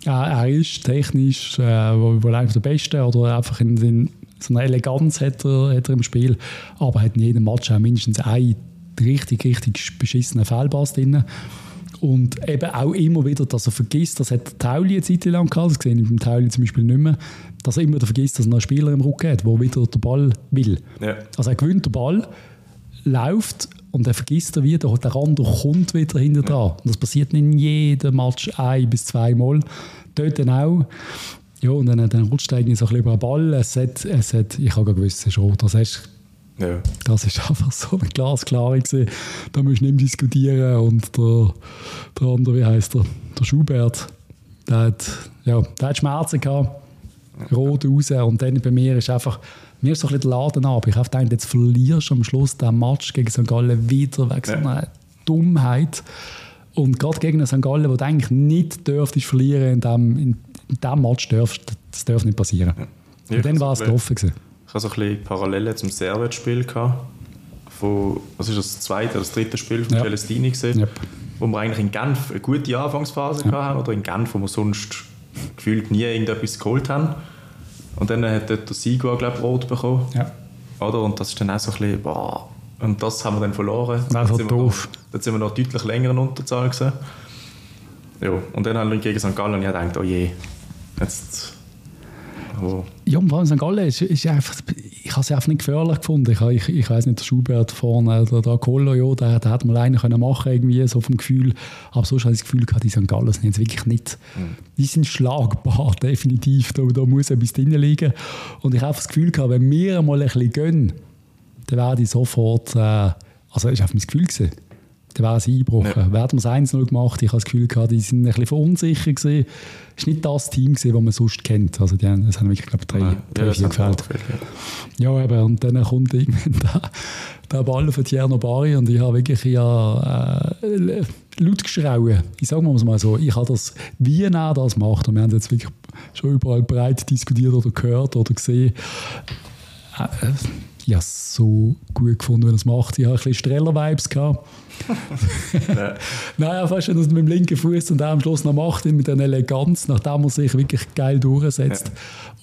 Äh, er ist technisch äh, wohl einer der Beste oder einfach in, in so eine Eleganz hat er, hat er im Spiel, aber hat in jedem Match auch mindestens einen richtig, richtig beschissenen Fehlpass drin. Und eben auch immer wieder, dass er vergisst, das hat Tauli eine Zeit lang gehabt, das sehe ich beim Tauli zum Beispiel nicht mehr, dass er immer wieder vergisst, dass er noch einen Spieler im Rücken hat, der wieder den Ball will. Ja. Also er gewinnt den Ball, läuft und er vergisst er wieder, der andere kommt wieder hinter dran. Ja. Und das passiert in jedem Match ein bis zweimal. Dort dann auch. Ja, und dann, dann rutscht er irgendwie so ein bisschen über den Ball. Es hat, es hat, ich habe gewusst, es ist rot. Also hast Ja. Das ist einfach so eine Glasklare gewesen. Da musst du nicht mehr diskutieren. Und der, der andere, wie heißt der? Der Schubert, der hat, ja, der hat Schmerzen gehabt. Rot raus. Und dann bei mir ist einfach, mir ist so ein bisschen der Laden ab. Ich habe gedacht, jetzt verlierst du am Schluss den Match gegen St. Gallen wieder wegen so einer Dummheit. Und gerade gegen St. Gallen, wo du eigentlich nicht dürftest verlieren in dem, in, in dem Match, darfst, das darf nicht passieren. Ja, Und dann war es gelaufen. Gewesen. Hatte so ein bisschen Parallelen zum Servet-Spiel. gehabt. Von, was ist das zweite oder das dritte Spiel von Ja. Celestini gesehen? Yep. Wo wir eigentlich in Genf eine gute Anfangsphase gehabt haben oder in Genf, wo wir sonst gefühlt nie irgendetwas geholt haben. Und dann hat dort der Sigur, glaube ich, rot bekommen. Ja. Oder? Und das ist dann auch so ein bisschen, boah. Und das haben wir dann verloren. Das wir doof. noch- Dann sind wir noch deutlich länger in Unterzahl gewesen. Ja, und dann haben wir gegen St. Gallen und ich habe gedacht, oh je, jetzt... Oh, Ja, und vor allem St. Gallen ist, ist einfach, ich habe es einfach nicht gefährlich gefunden. Ich, ich, ich weiß nicht, der Schubert vorne, der, der Kolo, ja, der, der hätte mal einen können machen irgendwie so vom Gefühl. Aber sonst habe ich das Gefühl gehabt, die St. Gallen sind jetzt wirklich nicht, die sind schlagbar, definitiv. Da, da muss etwas drin liegen. Und ich habe das Gefühl gehabt, wenn wir mal ein bisschen gönnen, dann werde ich sofort, äh, also ist einfach mein Gefühl gewesen. Dann wäre es eingebrochen. Ja. Hat mir das 1-0 gemacht? Ich habe das Gefühl gehabt, die sind ein bisschen verunsichert gewesen. Es war nicht das Team, das man sonst kennt. Also die haben, es haben wirklich, glaube ich, drei, drei vier auch gefällt. ja. Ja, eben, und dann kommt irgendwann der, der Ball von Tierno Bari und ich habe wirklich ja, äh, laut geschrauen. Ich sage mal so, ich habe das, wie er das macht, und wir haben es jetzt wirklich schon überall breit diskutiert oder gehört oder gesehen, äh, äh, ich habe es so gut gefunden, wenn er es macht. Ich habe ein bisschen Streller-Vibes gehabt. Ja. Naja, fast wenn er es mit dem linken Fuß und der am Schluss noch macht, mit der Eleganz, nachdem er sich wirklich geil durchsetzt.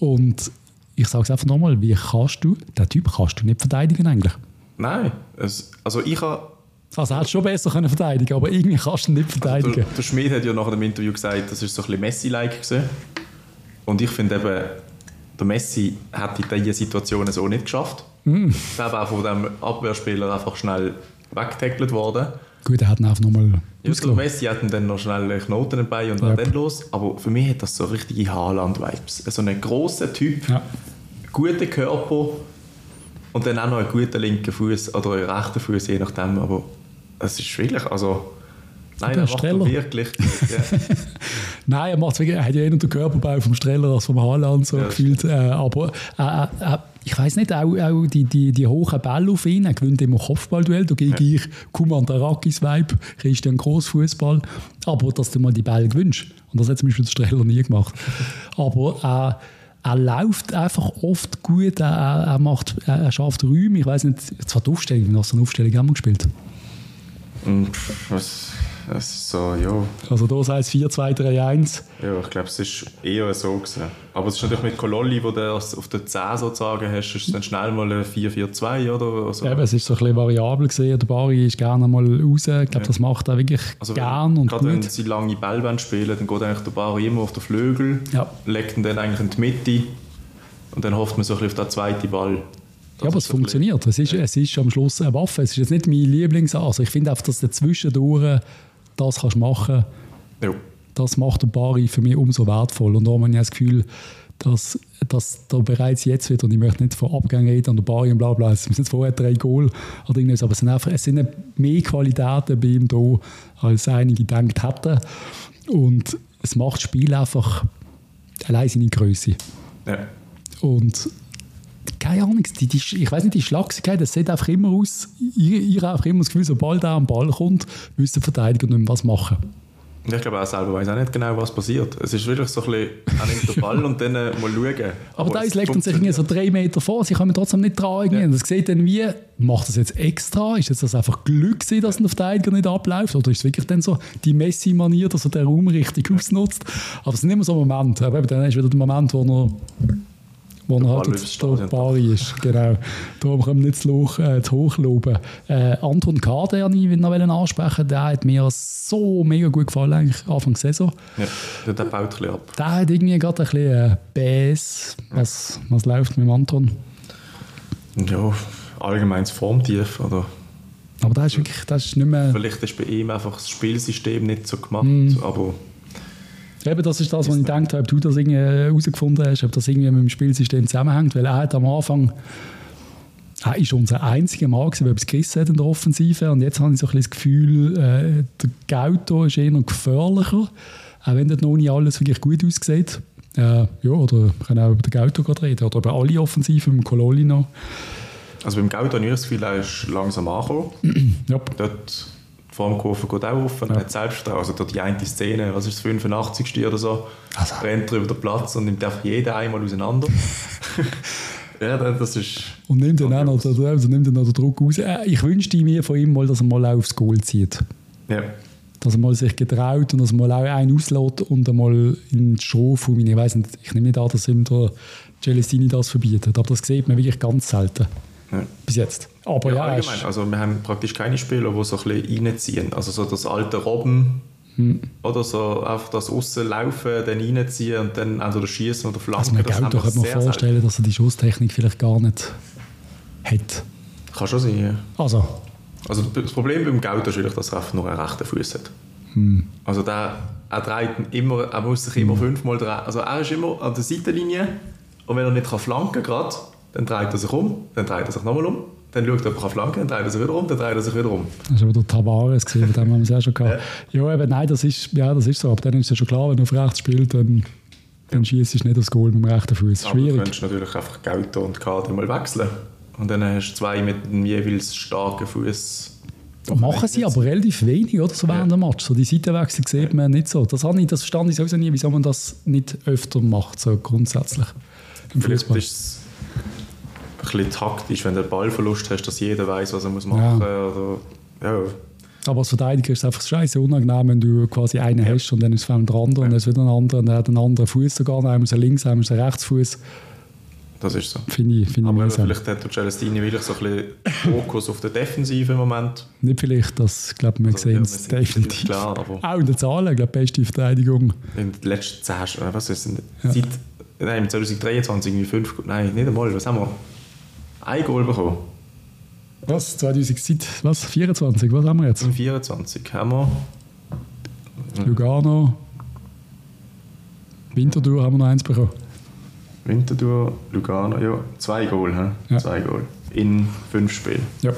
Und ich sage es einfach nochmal, wie kannst du, den Typ kannst du nicht verteidigen eigentlich. Nein, es, also ich habe... Also er hätte schon besser können verteidigen aber irgendwie kannst du ihn nicht Der, verteidigen. der Schmid hat ja nach dem Interview gesagt, das ist so ein bisschen Messi-like gewesen. Und ich finde eben, der Messi hat in diesen Situationen so nicht geschafft. Mm. Der ist auch von dem Abwehrspieler einfach schnell weggetackelt worden. Gut, er hat ihn einfach nochmal Ja, der. Messi hat ihm dann noch schnell einen Knoten dabei und Ja. dann los. Aber für mich hat das so richtige Haaland-Vibes. So ein grosser Typ, Ja. guter Körper und dann auch noch einen guten linken Fuß oder einen rechten Fuß, je nachdem. Aber es ist wirklich, also... Nein, Der er macht Streller. wirklich... Ja. Nein, er, wirklich, er hat ja eher den Körperbau vom Streller als vom Haaland so Ja, gefühlt. Äh, aber äh, äh, ich weiß nicht, auch, auch die, die, die hohen Bälle auf ihn, er gewinnt immer Kopfballduell, da gehe ich Kuman Darakis Vibe, Christian Großfußball. Aber dass du mal die Bälle gewinnst, und das hat zum Beispiel der Streller nie gemacht. aber äh, er läuft einfach oft gut, er, er, macht, er, schafft Räume. Ich weiß nicht, zwar die Aufstellung, was für eine Aufstellung haben wir gespielt? Was, das ist so, ja. Also da heißt 4-2-3-1. Ja, ich glaube, es ist eher so gewesen. Aber es ist natürlich mit Kololli, wo du auf der 10 sozusagen hast, ist es dann schnell mal ein 4-4-2 oder also, Eben, es ist so ein bisschen variabel gesehen. Der Bari ist gerne mal raus. Ich glaube, das macht er wirklich also gern und Gerade wenn gut. sie lange Bälle spielen, dann geht eigentlich der Bari immer auf den Flügel, Ja. legt ihn dann eigentlich in die Mitte und dann hofft man so ein bisschen auf den zweiten Ball. Ja, aber es funktioniert. Es ist, es ist am Schluss eine Waffe. Es ist jetzt nicht mein Lieblings. Also ich finde einfach, dass du zwischendurch das kannst machen Ja. das macht der Bari für mich umso wertvoll. Und da habe ich das Gefühl, dass, dass da bereits jetzt wird, und ich möchte nicht von Abgängen reden und der Bari und bla bla, es sind jetzt vorher drei Goal oder irgendwas, aber es sind, einfach, es sind mehr Qualitäten bei ihm da, als einige gedacht hätten. Und es macht das Spiel einfach allein seine Größe. Ja. Und keine Ahnung, die, die, ich weiß nicht, die Schlagsigkeit, das sieht einfach immer aus, ihr, ihr habt einfach immer das Gefühl, sobald er am Ball kommt, müsst ihr Verteidiger nicht mehr was machen. Ich glaube, er selber weiß auch nicht genau, was passiert. Es ist wirklich so ein bisschen, er nimmt den Ball und dann äh, mal schauen. Aber, da legt er sich irgendwie so drei Meter vor, sie kommen trotzdem nicht dran. irgendwie. Ja. Und Das sieht dann wie, macht das jetzt extra? Ist jetzt das einfach Glück gewesen, dass ein Verteidiger nicht abläuft? Oder ist es wirklich dann so die Messi-Manier, dass er den Raum richtig ausnutzt? Aber es sind immer so Momente. Aber eben dann ist wieder der Moment, wo er wo er halt jetzt der Bari ist. Genau. Darum können wir nicht zu, hoch, äh, zu hoch loben. Äh, Anton Kader, den ich noch ansprechen der hat mir so mega gut gefallen, eigentlich Anfang der Saison. Ja, der, der baut ein bisschen ab. Der hat irgendwie gerade ein bisschen äh, Bass. Was, was läuft mit dem Anton? Ja, allgemein das Formtief. Oder Aber das ist wirklich, das ist nicht mehr... vielleicht ist bei ihm einfach das Spielsystem nicht so gemacht. Mhm. Aber Eben, das ist das, was ich gedacht habe, ob du das irgendwie herausgefunden hast, ob das irgendwie mit dem Spielsystem zusammenhängt. Weil er hat am Anfang er ist unser einziger Mann, der etwas gerissen hat in der Offensive. Und jetzt habe ich so ein bisschen das Gefühl, äh, der Gauto ist eher gefährlicher, auch wenn dort noch nicht alles wirklich gut aussieht. Äh, ja, oder wir können auch über den Gauto reden, oder über alle Offensiven, mit Cololi noch. Also beim Gauto habe ich das Gefühl, er ist langsam angekommen. Dort die Formkurve geht auch offen, er hat Selbstvertrauen. Also die eine Szene, was ist das, 85. oder so, Also. rennt er über den Platz und nimmt einfach jeden einmal auseinander. ja, das ist... Und nimmt dann auch noch, den- also nimmt dann noch den Druck raus. Äh, Ich wünschte mir von ihm mal, dass er mal auch aufs Goal zieht. Ja. Dass er mal sich getraut und dass er mal auch einen auslässt und einmal in die Strafe Ich weiß nicht, ich nehme nicht an, dass ihm der Celestini das verbietet, aber das sieht man wirklich ganz selten. ja. Bis jetzt. Aber Ja, ja, allgemein. Also wir haben praktisch keine Spieler, die so ein bisschen reinziehen. Also so das alte Robben Hm. oder so einfach das Aussen dann reinziehen und dann entweder schießen oder flanken. also man wir könnte man vorstellen, dass er die Schusstechnik vielleicht gar nicht hat. selten. Kann schon sein, ja. Also, Also das Problem beim Gauto ist wirklich, dass er einfach nur einen rechten Fuß hat. Hm. Also der, er dreht immer, er muss sich immer fünfmal drehen. Also er ist immer an der Seitenlinie und wenn er nicht kann flanken kann, dann dreht er sich um, dann dreht er sich nochmal um, dann schaut er kann flanken kann, dann dreht er sich wieder um, dann dreht er sich wieder um. das ist aber der Tavares gesehen, von dem haben wir es auch schon gehabt. Ja, eben, nein, das ist, ja, das ist so. Aber dann ist es ja schon klar, wenn er auf rechts spielt, dann, dann schießt du nicht aufs Goal mit dem rechten Fuß. Aber du Schwierig. könntest natürlich einfach Gauto und Kader mal wechseln. Und dann hast du zwei mit einem jeweils starken Fuß. Machen sie aber relativ wenig, oder? So während Ja. dem Match. So die Seitenwechsel sieht man nicht so. Das, habe ich, das verstand ich sowieso nie, wieso man das nicht öfter macht, so grundsätzlich im Vielleicht Fußball. ist bisschen taktisch, wenn du einen Ballverlust hast, dass jeder weiß, was er muss machen muss. Oder, ja. Aber als Verteidiger ist es einfach scheiße unangenehm, wenn du quasi einen hast und dann ist es der andere und dann ist wieder ein anderer und der hat einen anderen Fuß sogar. Einmal ist er links, einmal ist er rechts Fuß. Das ist so. Finde ich, finde ich Aber mühsam. vielleicht hat der Celestini wirklich so ein bisschen Fokus auf der Defensive im Moment. Nicht vielleicht, das glaube ich, wir Also, sehen ja, es sind definitiv. Klar, aber Auch in den Zahlen, ich glaube, beste Verteidigung. in den letzten 10 Sch- was ist denn, Ja. seit nein, 2023 irgendwie 5, nein, nicht einmal, was haben wir? Ein Goal bekommen. Was? 2000, seit, was? 24, was haben wir jetzt? Im 24 haben wir Lugano. Winterthur haben wir noch eins bekommen. Winterthur, Lugano, ja, zwei Goal, hä? Ja. zwei Goal. In fünf Spielen. Ja.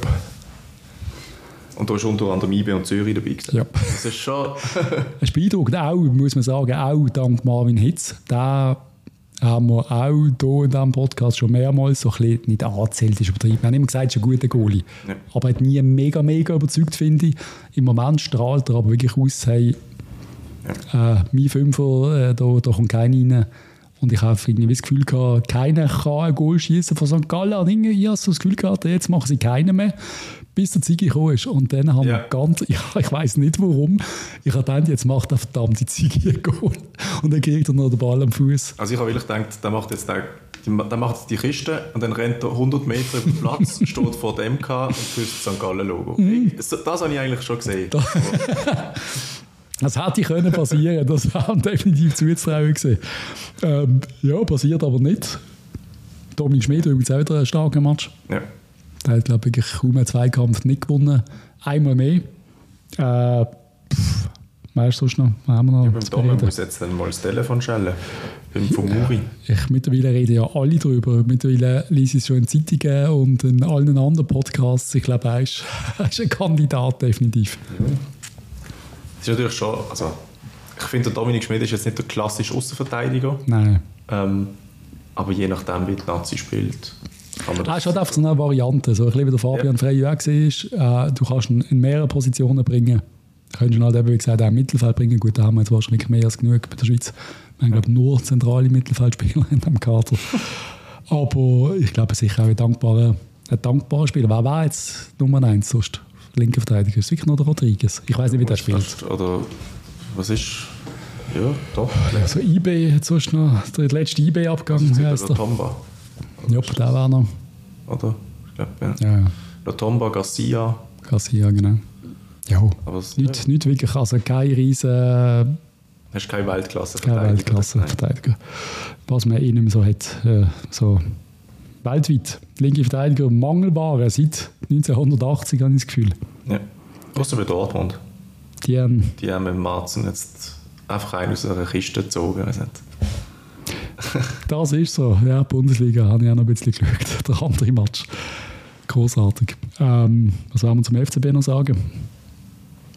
Und da ist unter anderem IB und Zürich dabei gewesen. Ja. Das ist schon... Es ist beeindruckend, auch, muss man sagen, auch dank Marvin Hitz. Da haben wir auch hier in diesem Podcast schon mehrmals so ein bisschen, nicht angezählt, ist übertrieben. Wir haben immer gesagt, es ist ein guter Goalie. Ja. Aber er hat nie mega, mega überzeugt, finde ich. Im Moment strahlt er aber wirklich aus, hey, äh, mein Fünfer, äh, da, da kommt keiner rein. Und ich habe irgendwie das Gefühl gehabt, keiner kann ein Goal schießen von St. Gallen. Und irgendwie, ich habe so das Gefühl gehabt, jetzt machen sie keinen mehr, bis der Ziggy gekommen ist. Und dann haben Ja. wir ganz, ja, ich weiß nicht warum, ich habe gedacht, jetzt macht der verdammte Ziggy ein Goal. Und dann kriegt er noch den Ball am Fuß. Also ich habe wirklich gedacht, der macht jetzt, die- der macht die Kiste und dann rennt er 100 Meter über den Platz, steht vor dem MK und küsst das St. Gallen-Logo. Mhm. Das, das habe ich eigentlich schon gesehen. Das hätte können passieren, das wäre definitiv zuzutrauen gewesen. Ähm, ja, passiert aber nicht. Dominik Schmid übrigens auch wieder ein starker Match. Ja. Der hat, glaube ich, kaum einen Zweikampf nicht gewonnen. Einmal mehr. Äh, pff, weißt du sonst noch? Was haben wir noch Beim zu Domen bereden? muss jetzt dann mal das Telefon schellen. Beim Fumuri. Ich, mittlerweile reden ja alle darüber. Mittlerweile lese ich es schon in Zeitungen und in allen anderen Podcasts. Ich glaube, er ist, er ist ein Kandidat, definitiv. Das ist natürlich schon, also ich finde, der Dominik Schmid ist jetzt nicht der klassische Außenverteidiger, Nein. ähm, aber je nachdem, wie die Nazi spielt, kann man Er das... ist halt einfach so eine Variante. So bisschen wie der Fabian Frey auch war. Äh, du kannst ihn in mehreren Positionen bringen. Du könntest ihn halt eben, wie gesagt, auch im Mittelfeld bringen. Gut, da haben wir jetzt wahrscheinlich mehr als genug bei der Schweiz. Wir haben, glaube ich, nur zentrale Mittelfeldspieler in diesem Kader. Aber ich glaube, sicher auch ein dankbarer, ein dankbarer Spieler. Wer war jetzt Nummer 1 sonst? Linker Verteidiger. Ist wirklich noch der Rodriguez? Ich weiß nicht, wie der spielt. Oder was ist... Ja, doch. Also IB hat sonst noch der letzte heißt der? Tomba. Ja, der war noch. Oder? Ich glaube, ja. Ja, ja. Lotomba, Garcia. Garcia, genau. Ja, Aber es, nicht, ja, nicht wirklich, also kein riesen hast keine Weltklasse kein Weltklasse-Verteidiger. Was man eh nicht mehr so hat. Äh, so weltweit. Linke Verteidiger Mangelware seit 1980, habe ich das Gefühl. Ja. Außer bei Dortmund. Die haben, Die haben mit Marzen jetzt einfach einen aus einer Kiste gezogen. nicht. das ist so. Ja, Bundesliga habe ich auch noch ein bisschen geschaut. Der andere Match. Großartig. Ähm, was wollen wir zum FCB noch sagen?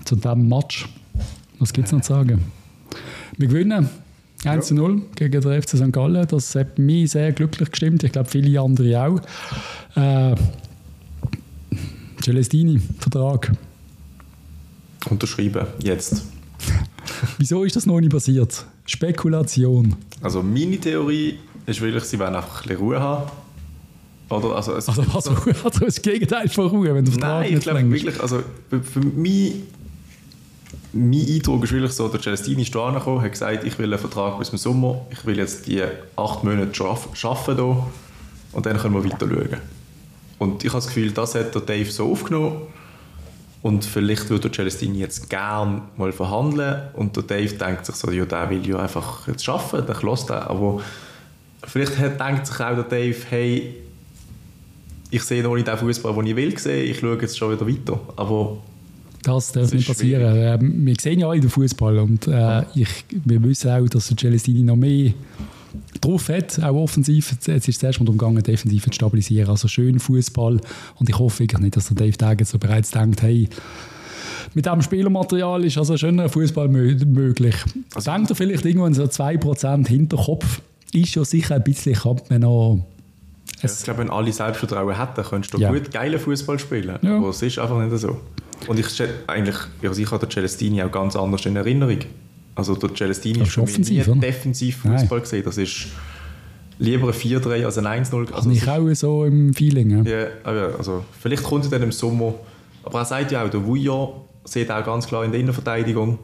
Zu diesem Match. Was gibt es noch zu sagen? Wir gewinnen 1 zu 0 gegen den FC St. Gallen. Das hat mich sehr glücklich gestimmt. Ich glaube, viele andere auch. Äh, Celestini, Vertrag. Unterschrieben, jetzt. Wieso ist das noch nicht passiert? Spekulation. Also meine Theorie ist wirklich, sie wollen einfach ein bisschen Ruhe haben. Oder, also, es Also was Ruhe hat das Gegenteil von Ruhe, wenn du Vertrag Nein, ich glaube wirklich, also für, für mich, mein Eindruck ist wirklich so, der Celestini ist da angekommen, hat gesagt, ich will einen Vertrag bis zum Sommer, ich will jetzt die acht Monate schaffen hier und dann können wir weiter schauen. Und ich habe das Gefühl, das hat der Dave so aufgenommen und vielleicht würde der Celestini jetzt gern mal verhandeln und der Dave denkt sich so, ja, der will ja einfach jetzt schaffen, dann lässt er. Aber vielleicht denkt sich auch der Dave, hey, ich sehe noch nicht den Fußball, den ich will sehen, ich schaue jetzt schon wieder weiter. Aber Das darf Das nicht passieren. Ähm, wir sehen ja alle den Fußball und äh, ich, wir wissen auch, dass der Celestini noch mehr drauf hat, auch offensiv. Jetzt ist es erst mal darum gegangen, defensiv zu stabilisieren. Also schön Fußball und ich hoffe wirklich nicht, dass der Dave Degen so bereits denkt, hey, mit diesem Spielermaterial ist also schöner Fußball mö möglich. Also- Denkt er vielleicht irgendwann so 2% Hinterkopf, ist ja sicher ein bisschen, kann man noch ich glaube, wenn alle Selbstvertrauen hätten, könntest du Ja. gut geilen Fußball spielen. Ja. Aber es ist einfach nicht so. Und ich eigentlich, also ich habe den Celestini auch ganz anders in Erinnerung. Also der Celestini ist ist offensiv, nie defensiv Fußball gesehen. Das ist lieber ein 4-3 als ein 1-0. Also ich auch so im Feeling. Ja. Ja, aber also vielleicht kommt er dann im Sommer. Aber er sagt ja auch, der Vuillon sieht auch ganz klar in der Innenverteidigung.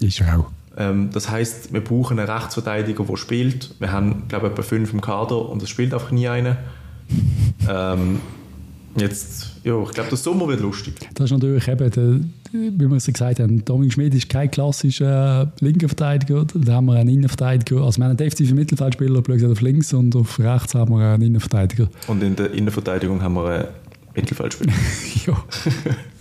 Ist er auch. Ähm, das heißt, wir brauchen einen Rechtsverteidiger, der spielt. Wir haben, glaube ich, etwa fünf im Kader und es spielt einfach nie einer. ähm, jetzt, ja, ich glaube, der Sommer wird lustig. Das ist natürlich eben, der, wie wir es gesagt haben, Dominik Schmid ist kein klassischer äh, linker Verteidiger. Da haben wir einen Innenverteidiger. Also wir haben einen defensiven Mittelfeldspieler, blöd gesagt, auf links und auf rechts haben wir einen Innenverteidiger. Und in der Innenverteidigung haben wir einen Mittelfeldspieler. ja, das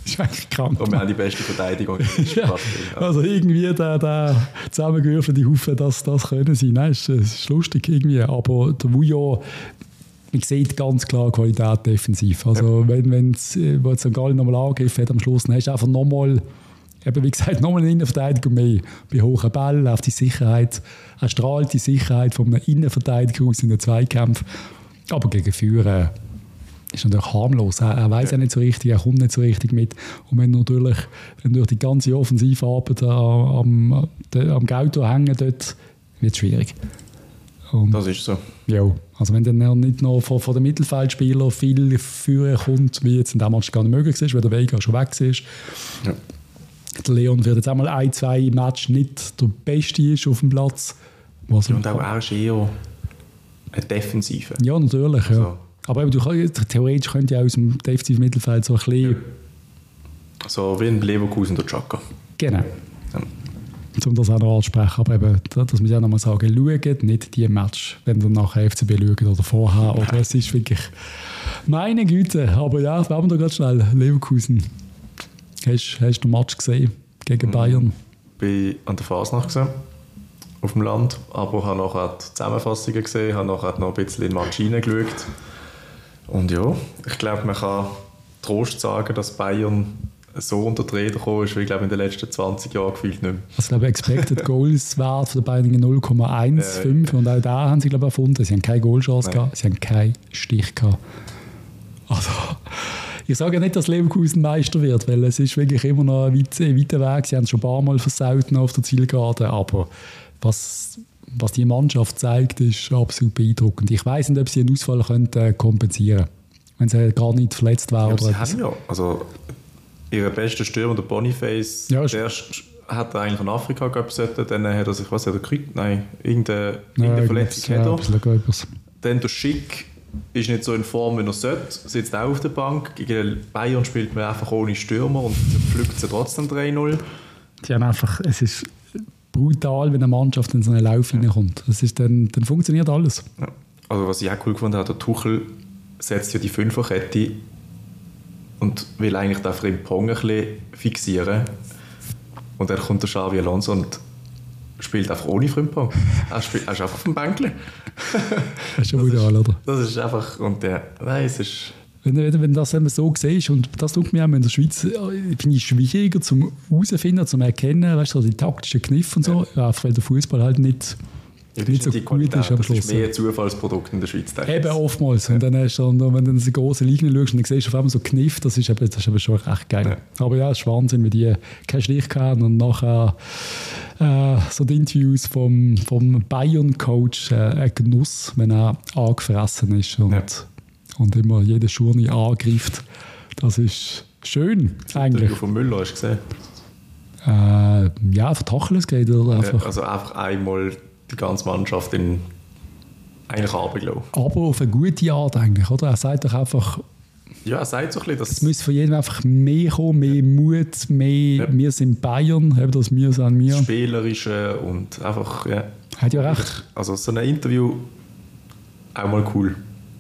ist eigentlich krank. und wir haben die beste Verteidigung. Ja, also irgendwie der, der zusammengewürfelte Haufen, das, das können sie. Nein, es ist, ist lustig irgendwie. Aber der Vujo, man sieht ganz klar Qualität defensiv. Also wenn wenn es äh, St. Gallen nochmal angegriffen hat am Schluss, dann hast du einfach nochmal, eben wie gesagt, nochmal einen Innenverteidiger mehr. Bei hohen Bällen, auf die Sicherheit, er strahlt die Sicherheit von einem Innenverteidiger aus in den Zweikampf. Aber gegen Führer ist natürlich harmlos. Er, er weiß ja. nicht so richtig, er kommt nicht so richtig mit. Und wenn natürlich wenn durch die ganze Offensivarbeit am, am, am Gauto hängen, dort wird es schwierig. Und, Das ist so. ja, also wenn dann nicht noch von, von den Mittelfeldspielern viel Führer kommt, wie jetzt in dem Match gar nicht möglich ist, weil der Vega schon weg ist. Ja. Der Leon wird jetzt einmal ein, zwei Match nicht der Beste ist auf dem Platz. Was Und auch er ist eher eine Defensive. ja, natürlich. Ja. Also- Aber eben, du theoretisch könnte ja aus dem defensiven Mittelfeld so ein bisschen... So wie ein Leverkusen der Chaka. Genau. Ja. um das auch noch anzusprechen. Aber eben, das muss ich auch noch mal sagen, schaut nicht die Match, wenn ihr nachher FCB schaut oder vorher. Oder es ist wirklich, meine Güte. Aber ja, wir haben da ganz schnell Leverkusen. Hast, hast du den Match gesehen gegen Bayern? bin an der Fasnacht gesehen, auf dem Land, aber habe nachher die Zusammenfassungen gesehen, habe nachher noch ein bisschen in den Match reingeschaut. Und ja, ich glaube, man kann Trost sagen, dass Bayern so unter die Räder gekommen ist, wie ich glaube in den letzten 20 Jahren gefühlt nicht mehr. Also, ich glaube, Expected Goals Wert von den Bayern 0,15 und auch da haben sie glaube ich, erfunden. Sie haben keine Goalchance Nein. gehabt, sie haben keinen Stich gehabt. Also, ich sage nicht, dass Leverkusen Meister wird, weil es ist wirklich immer noch ein weit- ein weiter Weg. Sie haben es schon ein paar Mal versaut auf der Zielgerade, aber was, was die Mannschaft zeigt, ist absolut beeindruckend. Ich weiß nicht, ob sie einen Ausfall könnten, äh, kompensieren wenn sie gar nicht verletzt wäre. Ja, oder sie etwas. haben ja, also ihre beste Stürmer, der Boniface, Ja, der hat er eigentlich in Afrika gehabt, dann hat er sich, was hat er gekriegt? Nein, irgendeine, Ja, irgendeine Verletzung ja, hat ein er. Dann der Schick ist nicht so in Form, wie er sollte, sitzt auch auf der Bank. Gegen Bayern spielt man einfach ohne Stürmer und pflückt sie trotzdem 3-0. Die haben einfach, es ist brutal, wenn eine Mannschaft in so einen Lauf hineinkommt. Das ist dann, dann funktioniert alles. Ja. Also was ich auch cool gefunden habe, der Tuchel setzt ja die Fünferkette und will eigentlich den Frimpong ein bisschen fixieren. Und dann kommt der Xavi Alonso und spielt einfach ohne Frimpong. Er, spielt, er ist einfach auf dem Bänkchen. Das ist schon brutal, oder? Das ist einfach, und der, nein, es ist, wenn, wenn, wenn das eben so siehst, und das tut mir auch in der Schweiz, äh, finde ich schwieriger zum herausfinden, zum erkennen, weißt du, die taktischen Kniffe und so, ja. einfach weil der Fußball halt nicht Ja, nicht so die gut ist am Das Schluss. ist mehr Zufallsprodukt in der Schweiz. Eben oftmals. Und dann hast du, und wenn du in diese großen Ligen schaust und dann siehst du auf einmal so Kniff, das ist eben, das ist eben schon recht geil. Aber ja, es ist Wahnsinn, wie die keinen Stich hatten und nachher äh, so die Interviews vom, vom Bayern-Coach äh, ein Genuss, wenn er angefressen ist und, Ja. und immer jede Schurne angreift. Das ist schön, Der eigentlich. Hugo von Müller hast du gesehen. Äh, ja, einfach Tacheles geht er Ja, einfach. also einfach einmal die ganze Mannschaft in eigentlich runtergelassen. Aber auf eine gute Art eigentlich, oder? Er sagt doch einfach, Ja, er sagt so ein bisschen, dass Es müsste von jedem einfach mehr kommen, mehr Mut, mehr Ja. «Wir sind Bayern», eben das «Wir sind wir». Spielerische und einfach, ja. Hat ja recht. Also so ein Interview auch mal cool.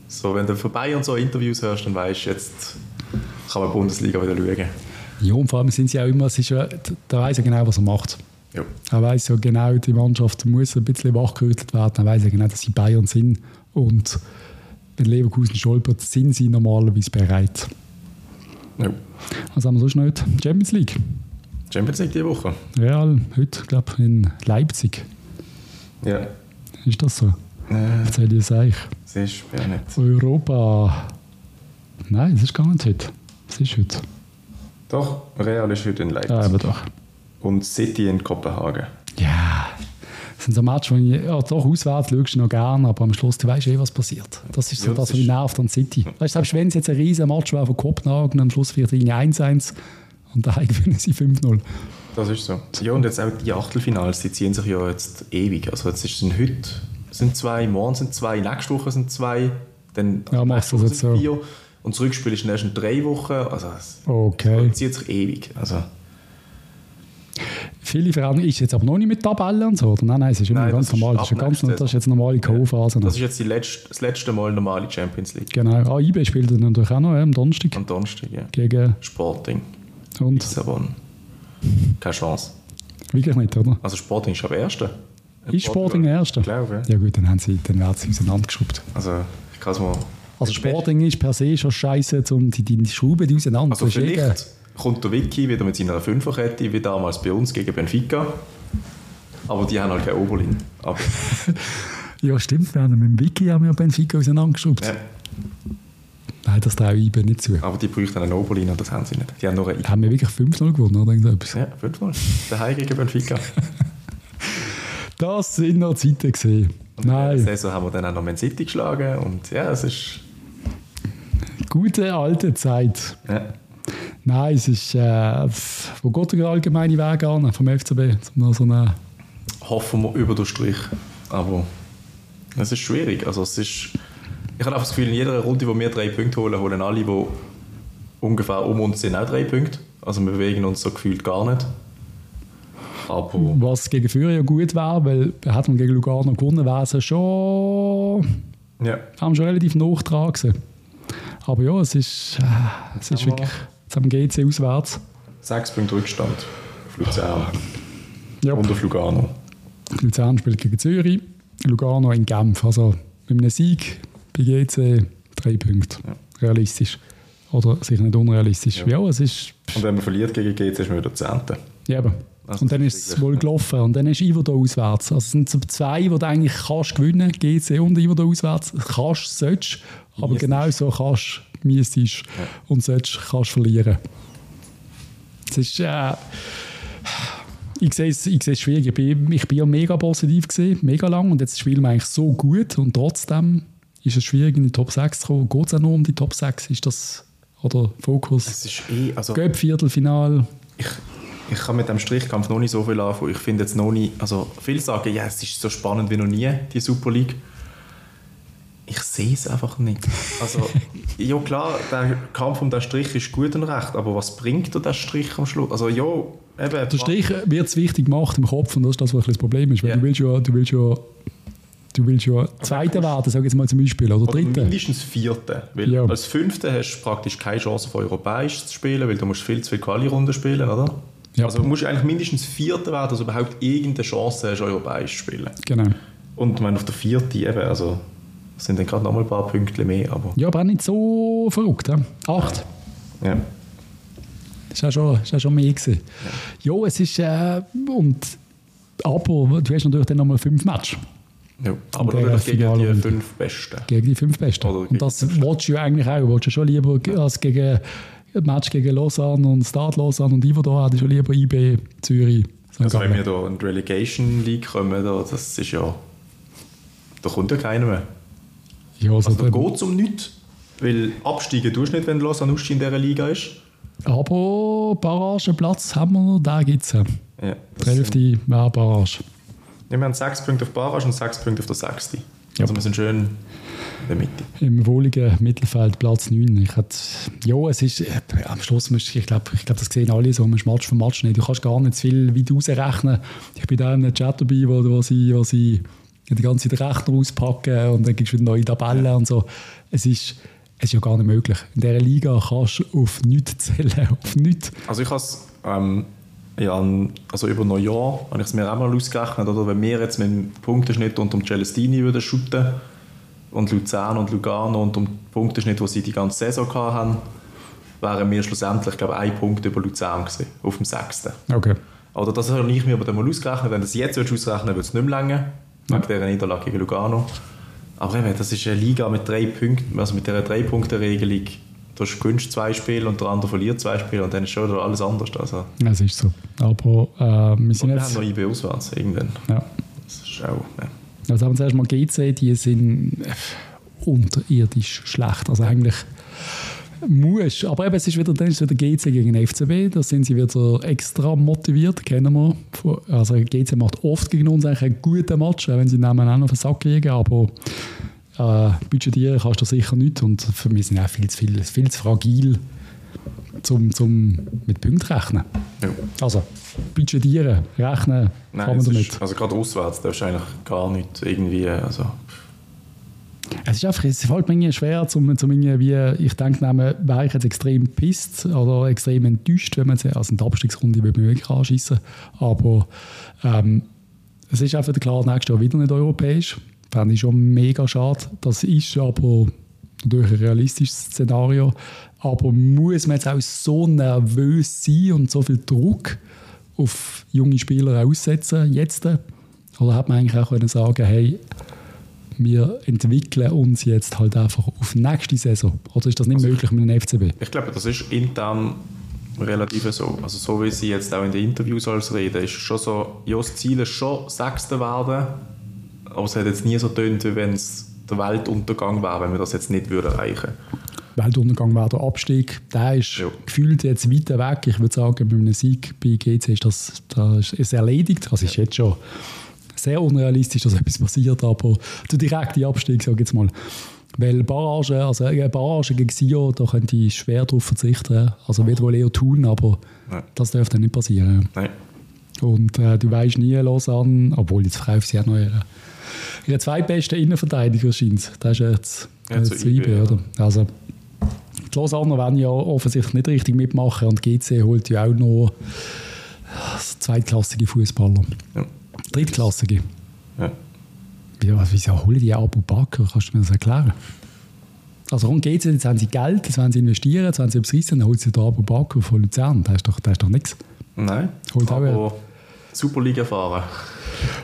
So, wenn du von Bayern so Interviews hörst, dann weißt du, jetzt kann man Bundesliga wieder schauen. Ja, und vor allem sind sie auch immer, es ist ja, da weiß er genau, was er macht. Ja. Er weiß ja genau, die Mannschaft muss ein bisschen wachgerüttelt werden. Er weiß ja genau, dass sie Bayern sind. Und wenn Leverkusen stolpert, sind sie normalerweise bereit. ja. Was haben wir sonst noch heute? Champions League. Champions League diese Woche. Real, heute, glaube ich, in Leipzig. Ja. Ist das so? Äh, Erzähl dir das eigentlich. das ist ja nicht. Europa. Nein, das ist gar nicht heute. Das ist heute. Doch, Real ist heute in Leipzig. Ja, aber doch. Und City in Kopenhagen. Ja, das sind so Matches, wo ich ja, doch auswärts schaust du noch gerne, aber am Schluss du weißt eh, was passiert. Das ist so Ja, das, was mich nervt an City. Weißt du, selbst wenn es jetzt ein riesen Match wäre von Kopenhagen, am Schluss irgendwie 1-1 und daheim gewinnen sie 5-0. Das ist so. Ja, und jetzt auch die Achtelfinals, die ziehen sich ja jetzt ewig. Also jetzt ist, sind heute sind zwei, morgen sind zwei, nächste Woche sind zwei, dann Ja, machst du das sind jetzt so. vier. Und das Rückspiel ist erst in drei Wochen. Also es Okay. zieht sich ewig. Also, Viele Veränderungen ist jetzt aber noch nicht mit Tabellen und so, oder? Nein, nein, es ist immer Nein, ganz das ist normal. Das ist, ganz, das ist jetzt eine normale Co-Phase. noch. das ist jetzt die letzte, das letzte Mal normale Champions League. Genau. Ah, IB spielt dann natürlich auch noch ja, am Donnerstag Am Donnerstag, ja. gegen Sporting, und Lissabon. Keine Chance. wirklich nicht, oder? Also Sporting ist aber Erster. Ist Sporting der Erste? Ich glaube, ja. Ja gut, dann, haben sie, dann werden sie auseinandergeschraubt. Also, ich kann es mal... Also Sporting ist per se schon scheiße, um die, die Schrauben auseinander Also zu schicken. vielleicht kommt der Vicky wieder mit seiner Fünferkette, wie damals bei uns gegen Benfica. Aber die haben halt keine Oberlinie. Aber, Ja, stimmt. Wir haben mit dem Wiki haben wir Benfica auseinandergeschraubt. ja, Nein, das traue ich nicht zu. aber die bräuchten eine Oberlinie und das haben sie nicht. Die haben nur eine Haben wir wirklich 5-0 gewonnen oder irgendetwas? Ja, fünfmal. Daheim gegen Benfica. Das sind noch Zeiten gesehen. Und in der Nein, Saison haben wir dann auch noch Man City geschlagen und ja, es ist... gute alte Zeit. Ja, Nein, es ist, äh, wo geht der allgemeine Weg an vom FCB? Um noch so eine, hoffen wir über den Strich. Aber es ist schwierig. Also es ist... Ich habe einfach das Gefühl, in jeder Runde, wo wir drei Punkte holen, holen alle, die ungefähr um uns sind, auch drei Punkte. Also wir bewegen uns so gefühlt gar nicht. Aber... was gegen Führer ja gut wäre, weil hat man gegen Lugano gewonnen, wäre es schon, Ja, haben schon relativ nachgetragen. Aber ja, es ist, äh, es ist Aber- wirklich, jetzt wir GC auswärts. sechs Punkte Rückstand auf Luzern Ja. und auf Lugano. Luzern spielt gegen Zürich, Lugano in Genf. Also mit einem Sieg bei GC drei Punkte. Ja. Realistisch. Oder sicher nicht unrealistisch. Ja, Ja. es ist. Und wenn man verliert gegen GC, ist man wieder Zehnte. Ja, eben. Also und dann ist es wohl gelaufen. Und dann ist Iverdo auswärts. Also es sind so zwei, die du eigentlich kannst gewinnen GC und Iverdo auswärts. Kannst, sollst. Aber Müsstest. genau so kannst, müsstest und sollst, kannst verlieren. Es ist. Äh, ich sehe es, ich sehe es schwierig. Ich bin, ich bin ja mega positiv gesehen, mega lang. Und jetzt spielen wir eigentlich so gut. Und trotzdem ist es schwierig, in die Top 6 zu kommen. Geht es auch nur um die Top 6? Ist das. Oder Fokus? Es ist eh, also Göpp Viertelfinal. ich, ich kann mit dem Strichkampf noch nicht so viel anfangen. Ich finde jetzt noch nicht, also viele sagen, ja, es ist so spannend wie noch nie, die Super League. Ich sehe es einfach nicht. Also, ja klar, der Kampf um den Strich ist gut und recht, aber was bringt dir der Strich am Schluss? Also ja, eben... Der Strich wird es wichtig gemacht im Kopf und das ist das, was das Problem ist. Weil Ja. du willst ja, du willst ja, du willst ja Zweiter werden, sag ich jetzt mal zum Beispiel, oder Oder Dritter. mindestens Vierte. Weil Ja. als Fünfte hast du praktisch keine Chance, auf Europäisch zu spielen, weil du musst viel zu viele Quali-Runden spielen, oder? Ja. Also du musst eigentlich mindestens Vierte werden, dass du überhaupt irgendeine Chance hast, Europäisch zu spielen. Genau. Und wenn auf der Vierte eben, also sind dann gerade nochmal ein paar Punkte mehr, aber Ja, aber auch nicht so verrückt. Ja? Acht. ja. Das war schon, das schon mehr. Gewesen. Ja, es ist. Äh, und, aber du hast natürlich dann nochmal fünf Matches ja. Aber natürlich gegen die fünf Besten. gegen die fünf Besten. Und das willst du ja eigentlich auch. Willst du schon lieber als gegen ein Match gegen Lausanne und Stade Lausanne und Iverdor hätte ich schon lieber IB, Zürich. Also wenn wir da in die Relegation League kommen, da, das ist ja... Da kommt ja keiner mehr. Ja, also Also da geht es um nichts. Weil absteigen tust du nicht, wenn Lausanne Uschi in dieser Liga ist. aber Barrageplatz haben wir noch, da gibt es. Ja. Die Hälfte wäre Barrage. Ja, wir haben sechs Punkte auf Barrage und sechs Punkte auf der Sechste. Ja. Also wir sind schön in der Mitte. Im wohligen Mittelfeld Platz 9. Ich hätte, ja, es ist, äh, am Schluss musst ich glaube, ich glaub, das sehen alle so, man Match für Match nicht. Du kannst gar nicht viel weit rausrechnen. Ich bin da in einem Chat dabei, wo, wo, sie, wo sie die ganze Zeit Rechner auspacken und dann gibt es wieder neue Tabellen und so. Es ist, es ist ja gar nicht möglich. In dieser Liga kannst du auf nichts zählen, auf nichts. Also ich habe es ähm, ja, also über Neujahr habe ich es mir auch mal ausgerechnet, oder? wenn wir jetzt mit dem Punkteschnitt unter dem Celestini würden shooten und Luzern und Lugano unter dem Punkteschnitt, den sie die ganze Saison hatten, wären wir schlussendlich, glaube ich, ein Punkt über Luzern gewesen, auf dem sechsten. Okay. Oder das habe ich mir aber dann mal ausgerechnet. Wenn du das jetzt würdest ausrechnen würde es nicht mehr länger. Wegen dieser Niederlage gegen Lugano. Aber eben, das ist eine Liga mit drei Punkten, also mit dieser Drei-Punkte-Regelung. Du gewünscht zwei Spiele und der andere verliert zwei Spiele und dann ist schon alles anders. Also, Es ist so. Aber äh, wir sind und wir jetzt... haben noch IB auswärts irgendwann. Ja. Das ist auch... Ja. Also haben wir zuerst mal GC, die sind unterirdisch schlecht. Also eigentlich muss, aber eben, es ist wieder, dann ist es wieder GC gegen FCB, da sind sie wieder extra motiviert, kennen wir. Also GC macht oft gegen uns eigentlich einen guten Match, auch wenn sie nebeneinander auf den Sack liegen, aber äh, budgetieren kannst du sicher nicht und für mich sind auch viel zu, viel, viel zu fragil, zum, zum mit Punkten rechnen. Ja. Also budgetieren, rechnen Nein, kann man damit. ist, also gerade auswärts, da ist eigentlich gar nicht irgendwie... Also, Es ist einfach, es fällt mir schwer, zum, zum irgendwie, ich denke, nehmen, wäre ich jetzt extrem pisst oder extrem enttäuscht, wenn man jetzt, also in der Abstiegsrunde wirklich anschießen, aber ähm, es ist einfach klar, nächstes Jahr wieder nicht europäisch. Fände ich schon mega schade. Das ist aber natürlich ein realistisches Szenario. Aber muss man jetzt auch so nervös sein und so viel Druck auf junge Spieler aussetzen jetzt? Oder hat man eigentlich auch können sagen, hey, wir entwickeln uns jetzt halt einfach auf nächste Saison? Oder ist das nicht möglich mit dem FCB? Ich glaube, das ist intern relativ so. Also so wie sie jetzt auch in den Interviews alles reden, ist schon so, ja, das Ziel ist schon Sechster werden, aber es hat jetzt nie so tönt, wie wenn es der Weltuntergang wäre, wenn wir das jetzt nicht würden erreichen Weltuntergang wäre der Abstieg. Der ist Ja. gefühlt jetzt weiter weg. Ich würde sagen, mit einem Sieg bei GC ist das, das ist erledigt. Das ist jetzt schon sehr unrealistisch, dass etwas passiert, aber der direkte Abstieg, sage ich jetzt mal. Weil Barrage, also eine Barrage gegen Sio, da könnte ich schwer darauf verzichten. Also wird wohl eher tun, aber Ja. das dürfte nicht passieren. Nein. Und äh, du weißt nie, Lausanne, obwohl jetzt verkauft sie auch noch ihre, ihre zweitbesten Innenverteidiger scheint. Das ist jetzt, Ja, jetzt zu zu IB, ja. oder? Also, die Lausanner werden ja offensichtlich nicht richtig mitmachen und GC holt ja auch noch zweitklassige Fußballer. Ja. Drittklassige. Ja. Ja, wieso holen die Abu Bakr? Kannst du mir das erklären? Also rund GC, jetzt haben sie Geld, jetzt wollen sie investieren, jetzt wollen sie etwas reissen, dann holt sie den Abu Bakr von Luzern. Das ist doch, das ist doch nichts. Nein. Holt auch aber Superliga fahren.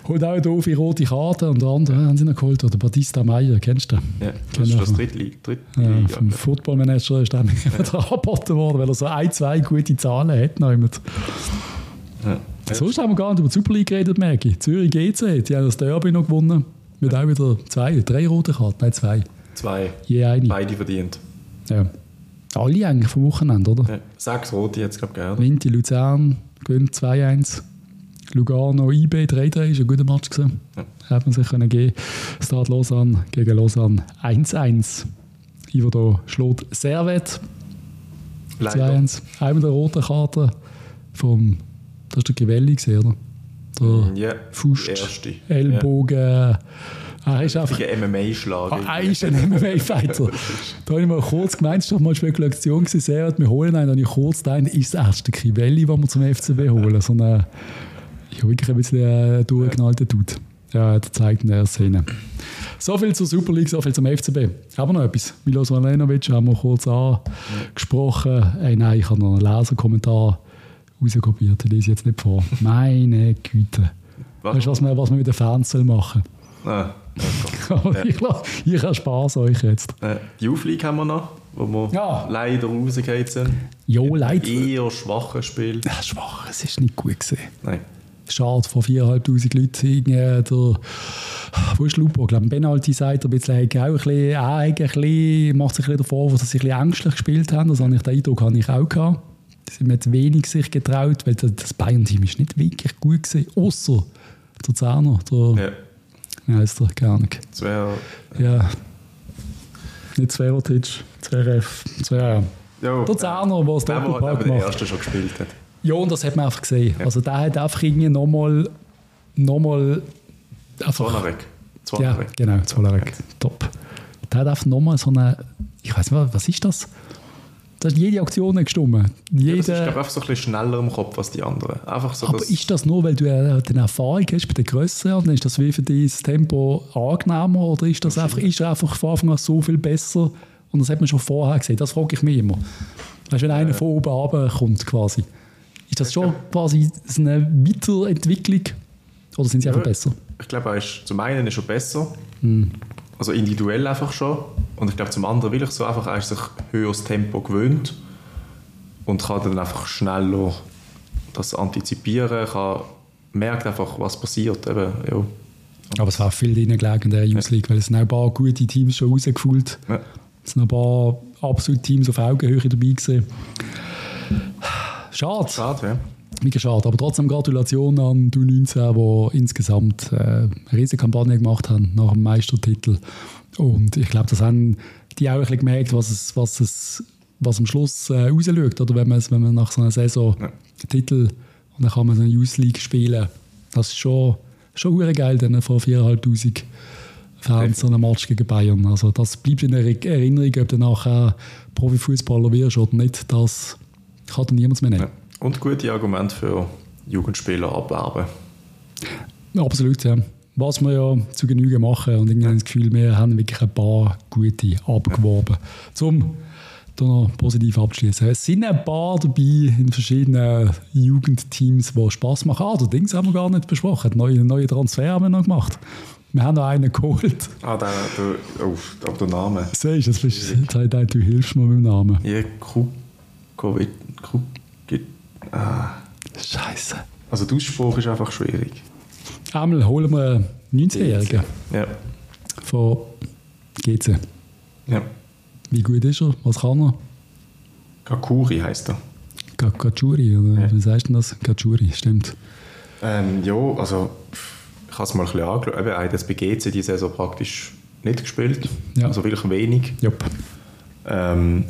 Holt auch eine doofe rote Karte und der andere haben sie noch geholt. Oder Batista Meyer, kennst du den? Ja, das ist das Drittliga. Drittliga Ja, vom Footballmanager ist dann wieder angeboten worden, weil er so ein, zwei gute Zahlen hat. Noch ja. Sonst haben wir gar nicht über die Super League geredet, merke ich. Zürich GC, die haben das Derby noch gewonnen. Mit auch wieder zwei, drei rote Karten, nein, zwei. Zwei. Je eine. Beide verdient. Ja. Alle eigentlich vom Wochenende, oder? Ja. Sechs Rote jetzt, glaube ich, gell? Vinti Luzern gewinnt 2-1. Lugano IB 3-3 ist ein guter Match gewesen. Ja. Hat man sich können geben. Start Lausanne gegen Lausanne 1-1. Ivo schlägt Servet Leider. 2-1. Einmal der rote Karte vom, das ist der gewesen, oder? Der Ja, erste. Ellbogen. Ah, Er ist einfach Ja. MMA-Schlag. Ah, er ist ein MMA-Fighter. da habe ich mal kurz gemeint, es war mal Spekulation, sehr, wir holen einen, da habe ich kurz gedacht, ist das erste Crivelli, den wir zum FCB holen. So eine, ja, wirklich ein bisschen äh, durchgeknallter Dude. Ja, das zeigt in der Szene. So viel zur Super League, so viel zum FCB. Aber noch etwas. Milos Valenovic haben wir kurz angesprochen. Hey, nein, ich habe noch einen Leserkommentar rauskopiert. Lese ich jetzt nicht vor. Meine Güte. Was? Weißt du, was man, was man mit den Fans soll machen Ah, soll? Ja. ich, lasse- ich erspare euch jetzt. äh, die League haben wir noch, wo wir Ja. leider rausgegangen sind. Jo, leid. Eher schwaches Spiel. Ja, schwach, es ist nicht gut gesehen. Nein. Schade, vor 4'500 Leuten irgendwie der, wo ist Lupo? Ich glaube, Benalti sagt, ein bisschen, auch ein bisschen, auch ein bisschen, macht sich ein bisschen davor, dass sie ein bisschen ängstlich gespielt haben. Das habe ich den Eindruck habe ich auch gehabt. Sie sind mir jetzt wenig sich getraut, weil das Bayern-Team ist nicht wirklich gut gesehen, außer der Zahner, der, Ja. wie heisst der, keine Ahnung. Wäre. Ja, nicht Zverotic, Zverev, Zverev. Ja, Der Zahner, der das der, der, Doppelpack der, der macht. erste schon gespielt hat. Ja, und das hat man einfach gesehen. Also der hat einfach irgendwie nochmal nochmal. Zornarek. Ja, genau, Zwolarek. Top. Der hat einfach nochmal so eine... Ich weiß nicht, was ist das? Da hat jede Aktion gestimmt. Ja, Jede, das ist, glaube einfach so ein bisschen schneller im Kopf als die anderen. Einfach so, aber dass, ist das nur, weil du eine Erfahrung hast bei den Grösseren und dann ist das wie für dich das Tempo angenehmer oder ist das einfach, ist einfach von Anfang an so viel besser und das hat man schon vorher gesehen? Das frage ich mich immer. Weißt wenn einer von oben runter kommt quasi, ist das schon quasi eine Weiterentwicklung oder sind sie einfach Ja. besser? ich glaube, er ist, zum einen ist er besser, Hm. also individuell einfach schon. Und ich glaube, zum anderen will ich so einfach, er sich höheres Tempo gewöhnt und kann dann einfach schneller das antizipieren, kann, merkt einfach, was passiert. Eben, ja. Aber es war viel drin gelegen in der Youth League, weil es sind auch ein paar gute Teams schon rausgefühlt. Ja. Es sind ein paar absolute Teams auf Augenhöhe dabei gewesen. Schade. Schade, ja. Mega schade. Aber trotzdem Gratulation an die U19, die insgesamt äh, eine riesige Kampagne gemacht haben nach dem Meistertitel. Und ich glaube, das haben die auch ein bisschen gemerkt, was, es, was, es, was am Schluss äh, rausschaut. Oder wenn man, wenn man nach so einer Saison Ja. Titel und dann kann man so eine Youth League spielen. Das ist schon, schon geil, dann vor 4'500 Fans so einen Match gegen Bayern. Also das bleibt in der Erinnerung, ob du nachher Profifußballer wirst oder nicht. Das kann dir niemand mehr nehmen. ja. Und gute Argumente für Jugendspieler abwerben. Absolut, ja. Was wir ja zu Genüge machen und irgendwie das Gefühl, wir haben wirklich ein paar gute abgeworben. Zum da noch positiv abschließen. Es sind ein paar dabei in verschiedenen Jugendteams, die Spaß machen. Ah, Dings haben wir gar nicht besprochen. Neue, neue Transfer haben wir noch gemacht. Wir haben noch einen geholt. Ah, der, der, oh, aber der Name. Siehst du, das bist, du, hilfst mir mit dem Namen. Ja, Krukovic. Kruk, ah. Scheiße. Also der Ausspruch ist einfach schwierig. Einmal holen wir einen 19-Jährigen Ja. von GC. ja. Wie gut ist er? Was kann er? Kakuri heisst er. Gachuri, oder Ja. wie sagst du denn das? Gachuri, stimmt. Ähm, ja, also ich habe es mal ein bisschen angeschaut. Eben, Er hat jetzt bei GC die Saison praktisch nicht gespielt. Ja. Also wirklich wenig. Jupp. Ähm,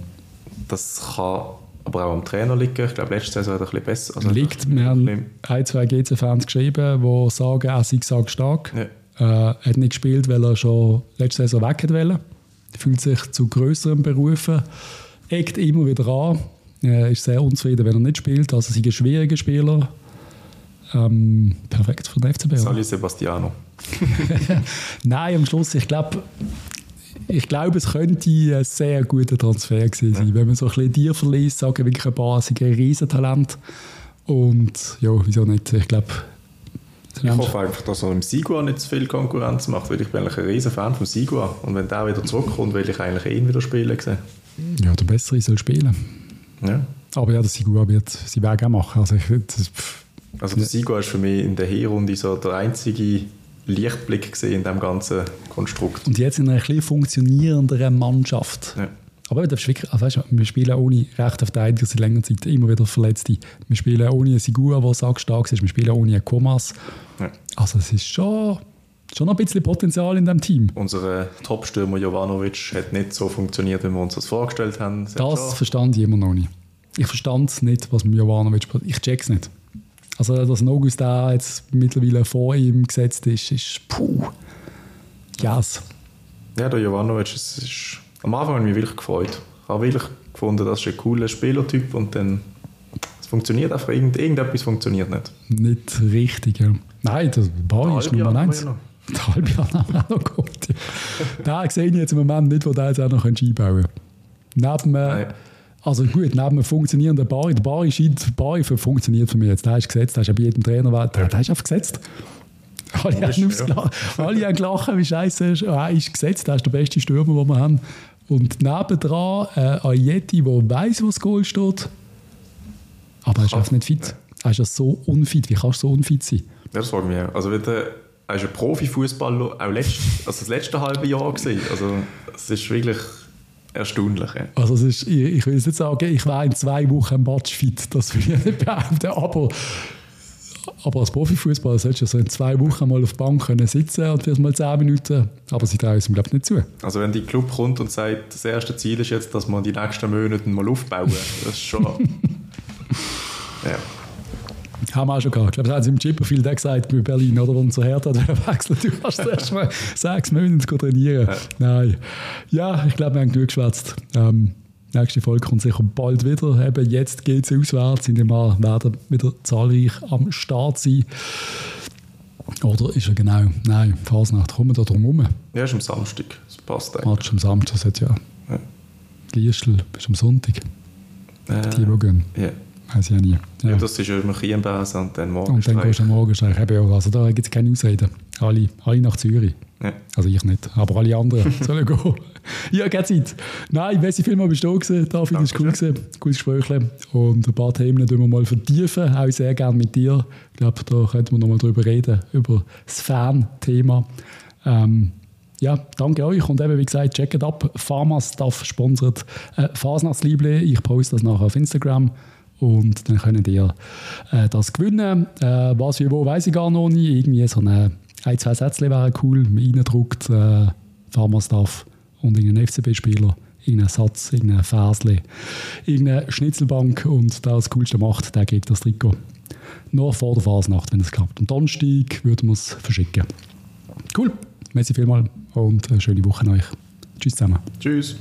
das kann aber auch am Trainer liegen. Ich glaube, letzte Saison hat er ein bisschen besser. Also Liegt, wir haben ein, zwei GC-Fans geschrieben, die sagen, er sei sag stark. Ja. Äh, er hat nicht gespielt, weil er schon letzte Saison weg wollen. Fühlt sich zu größeren Berufen, eckt immer wieder an. Er ist sehr unzufrieden, wenn er nicht spielt. Also sei ein schwieriger Spieler. Ähm, perfekt für den FCB. Sali Sebastiano. Nein, am Schluss, ich glaube, ich glaube, es könnte ein sehr guter Transfer gewesen sein. Wenn man so ein bisschen dir verliest, sagen wirklich ein paar, sie ein Riesentalent. Und ja, wieso nicht? Ich glaube, Ich hoffe einfach, dass er im Sigua nicht zu viel Konkurrenz macht, weil ich bin eigentlich ein riesen Fan vom Sigua. Und wenn der wieder zurückkommt, will ich eigentlich ihn wieder spielen sehen. ja, der Bessere soll spielen. Ja. Aber ja, der Sigua wird sie Weg auch machen. Also ich, das, Also der Sigua ist für mich in der Hinrunde so der einzige Lichtblick gesehen in diesem ganzen Konstrukt. und jetzt in einer ein funktionierenderen Mannschaft. Ja. Aber du darfst wirklich, also weißt du, wir spielen ohne rechten Verteidiger seit längerer Zeit immer wieder Verletzte. Wir spielen ohne einen der sackstark ist. Wir spielen ohne einen Komas. Ja. Also es ist schon, schon noch ein bisschen Potenzial in diesem Team. Unser Top-Stürmer Jovanovic hat nicht so funktioniert, wie wir uns das vorgestellt haben. Es Das schon- verstand ich immer noch nicht. Ich verstand nicht, was mit Jovanovic passiert. Ich check's nicht. Also, dass ein August da jetzt mittlerweile vor ihm gesetzt ist, ist puh. Yes. Ja, der Jovanovic, es ist, am Anfang ich mich wirklich gefreut. Ich habe wirklich gefunden, das ist ein cooler Spielertyp und dann es funktioniert einfach, irgend, irgendetwas funktioniert nicht. Nicht richtig, ja. Nein, der Ball ist Nummer haben wir eins. Der halbe Jahr nachher auch noch kommt. Ja. Den sehe ich jetzt im Moment nicht, wo der jetzt auch noch einbauen kann. Neben, äh, also gut, neben einem funktionierenden Bar, der Bar, scheint, Bar funktioniert für mich jetzt. Der ist gesetzt, der ist bei jedem Trainer, der, der ist einfach gesetzt. Alle haben, gelacht, alle haben gelacht, wie scheiße ist. Er ist gesetzt, der ist der beste Stürmer, den wir haben. Und nebendran äh, Ayeti, der weiss, wo das Goal steht. Aber er ist einfach nicht fit. Er ist ja so unfit. Wie kannst du so unfit sein? Ja, das frage ich mich auch. Also, wieder, er ist ein Profifußballer auch letzt, also das letzte halbe Jahr gewesen. Also, es ist wirklich erstaunlich. Ja. Also, es ist, ich, ich will jetzt nicht sagen, ich war in zwei Wochen matchfit. Das will ich nicht behaupten. Aber aber als Profifußballer solltest du so in zwei Wochen mal auf der Bank können sitzen und vielleicht mal zehn Minuten. Aber sie trauen es ihm, glaube ich, nicht zu. Also wenn die Club kommt und sagt, das erste Ziel ist jetzt, dass wir die nächsten Monate mal aufbauen, das ist schon... ja. Haben wir auch schon gehabt. Ich glaube, das haben sie im Chipperfield auch gesagt bei Berlin, oder? Wo unser Hertha wechselt. Du kannst erst mal sechs Monate trainieren. Ja. Nein. Ja, ich glaube, wir haben genug geschwätzt. Ähm, nächste Folge kommt sicher bald wieder. Eben jetzt geht es auswärts. In dem Jahr werden wieder zahlreich am Start sein. Oder ist er genau? Nein, Fasnacht. Kommen wir da drum herum? Ja, ist am Samstag. Das passt eigentlich. Match am Samstag, das ja. ja. Liestel ist am Sonntag. Äh, die, die gehen. Ja. Weiß ich ja nie. Ja. ja das ist ja immer Chiembass und dann morgen Und dann gehst du am Morgenstreich. Also da gibt es keine Ausreden. Alle, alle nach Zürich. Ja. Also ich nicht, aber alle anderen sollen gehen. ja, keine Zeit. Nein, Messi Film bist du gewesen, David, ist cool gewesen. Gutes Gespräch. Und ein paar Themen tun wir mal vertiefen, auch sehr gerne mit dir. Ich glaube, da könnten wir noch mal drüber reden, über das Fan-Thema. Ähm, ja, danke euch und eben wie gesagt, checkt ab, Pharmastuff sponsert äh, Fasnachtsliebling. Ich poste das nachher auf Instagram und dann könnt ihr äh, das gewinnen. Äh, was wie wo, weiß ich gar noch nicht. Irgendwie so eine ein, zwei Sätze wären cool. Reindruckt, äh, Pharmastaff und irgendein FCB-Spieler, irgendein Satz, irgendein Versli, irgendeine Schnitzelbank und der das Coolste macht, der gibt das Trikot. Noch vor der Fasnacht, wenn es klappt. Am Donnerstag würden wir es verschicken. Cool, merci vielmals und eine schöne Woche an euch. Tschüss zusammen. Tschüss.